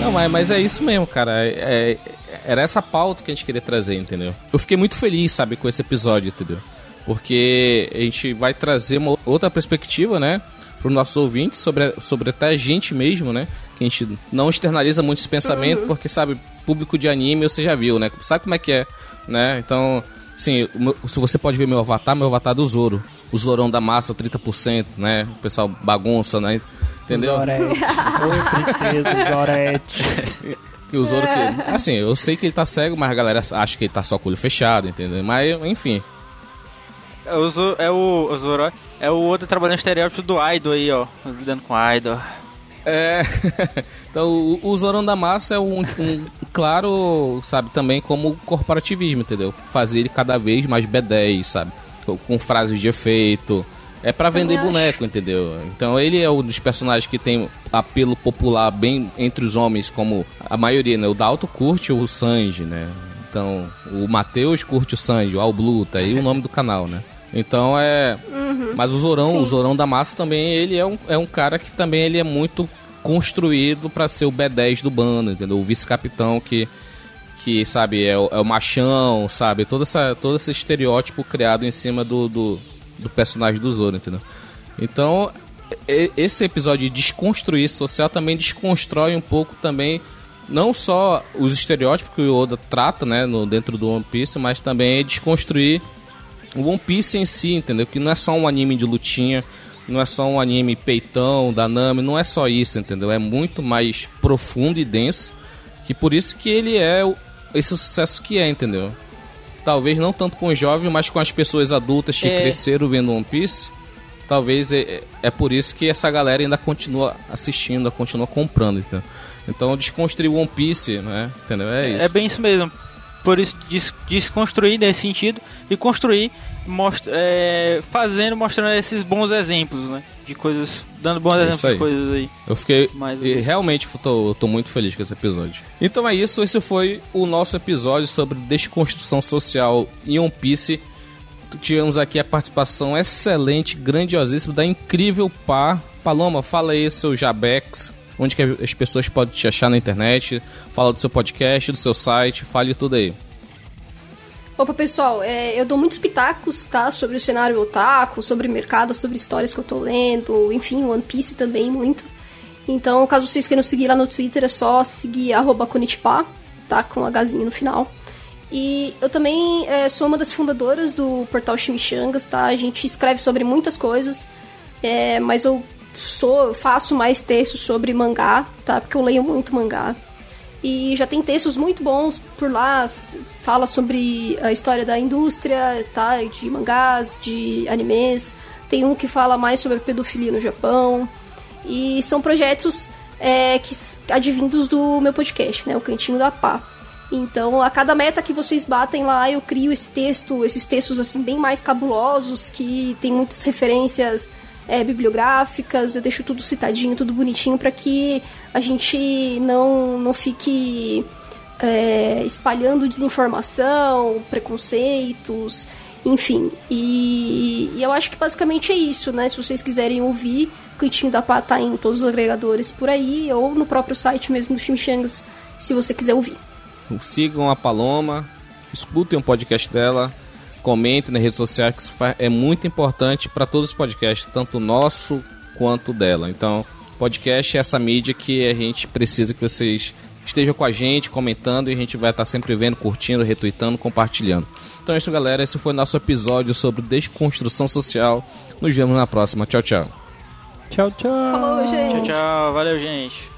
Não, mas, mas é isso mesmo, cara. É, é, era essa pauta que a gente queria trazer, entendeu? Eu fiquei muito feliz, sabe, com esse episódio, entendeu? Porque a gente vai trazer uma outra perspectiva, né? Para os nossos ouvintes, sobre, sobre até a gente mesmo, né? Que a gente não externaliza muitos pensamentos, uhum. porque, sabe, público de anime você já viu, né? Sabe como é que é, né? Então, Sim, meu, se você pode ver meu avatar, meu avatar é do Zoro. O Zorão da massa, 30%, né? O pessoal bagunça, né? Entendeu? Zorete. Oi, tristeza, Zorete. E o Zoro que. Assim, eu sei que ele tá cego, mas a galera acha que ele tá só com o olho fechado, entendeu? Mas, enfim. É o Zoro, é o, o Zoro, é o outro trabalhando estereótipo do Idol aí, ó. Lidando com Idol. É. então, o, o Zorão da Massa é um, um, claro, sabe, também como corporativismo, entendeu? Fazer ele cada vez mais B10, sabe? Com, com frases de efeito. É para vender boneco, entendeu? Então ele é um dos personagens que tem apelo popular bem entre os homens, como a maioria, né? O Dalto curte o Sanji, né? Então, o Matheus curte o Sanji, o All Blue, tá aí o nome do canal, né? Então é. Mas o Zorão, Sim. o Zorão da Massa também, ele é um, é um cara que também ele é muito construído para ser o B10 do bando, entendeu? O vice-capitão que, que sabe, é o, é o machão, sabe? Todo, essa, todo esse estereótipo criado em cima do, do, do personagem do Zoro, entendeu? Então, esse episódio de desconstruir social também desconstrói um pouco também não só os estereótipos que o Oda trata, né, no, dentro do One Piece, mas também desconstruir o One Piece em si, entendeu? Que não é só um anime de lutinha, não é só um anime peitão da Nami, não é só isso, entendeu? É muito mais profundo e denso, que por isso que ele é esse sucesso que é, entendeu? Talvez não tanto com os jovens, mas com as pessoas adultas que É. cresceram vendo One Piece. Talvez é, é por isso que essa galera ainda continua assistindo, continua comprando, entendeu? Então desconstruir One Piece, né? Entendeu? É isso. É bem isso mesmo. Por isso, des- desconstruir nesse sentido e construir mostra, é, fazendo, mostrando esses bons exemplos, né? De coisas, dando bons É exemplos aí. de coisas aí. Eu fiquei. E isso. realmente tô, tô muito feliz com esse episódio. Então é isso, esse foi o nosso episódio sobre desconstrução social em One Piece. Tivemos aqui a participação excelente, grandiosíssima, da incrível Pá. Paloma, fala aí seu Jabex. Onde que as pessoas podem te achar na internet? Fala do seu podcast, do seu site, fale tudo aí. Opa, pessoal, é, eu dou muitos pitacos, tá? Sobre o cenário otaku, sobre mercado, sobre histórias que eu tô lendo, enfim, One Piece também muito. Então, caso vocês queiram seguir lá no Twitter, é só seguir arroba Konnichiwa, tá? Com Hzinho no final. E eu também é, sou uma das fundadoras do portal Chimichangas, tá? A gente escreve sobre muitas coisas, é, mas eu sou, faço mais textos sobre mangá, tá? Porque eu leio muito mangá. E já tem textos muito bons por lá, fala sobre a história da indústria, tá? De mangás, de animes. Tem um que fala mais sobre pedofilia no Japão. E são projetos é, que advindos do meu podcast, né? O Cantinho da Pá. Então, a cada meta que vocês batem lá, eu crio esse texto, esses textos assim bem mais cabulosos, que tem muitas referências é, bibliográficas, eu deixo tudo citadinho, tudo bonitinho, para que a gente não, não fique é, espalhando desinformação, preconceitos, enfim. E, e eu acho que basicamente é isso, né? Se vocês quiserem ouvir, o Cantinho da Pá tá em todos os agregadores por aí, ou no próprio site mesmo do Chimichangas, se você quiser ouvir. Sigam a Paloma, escutem o podcast dela, comentem nas redes sociais, que isso é muito importante para todos os podcasts, tanto o nosso quanto o dela. Então, podcast é essa mídia que a gente precisa que vocês estejam com a gente, comentando, e a gente vai estar sempre vendo, curtindo, retweetando, compartilhando. Então é isso, galera. Esse foi nosso episódio sobre desconstrução social. Nos vemos na próxima. Tchau, tchau. Tchau, tchau. Falou, gente! Tchau, tchau. Valeu, gente.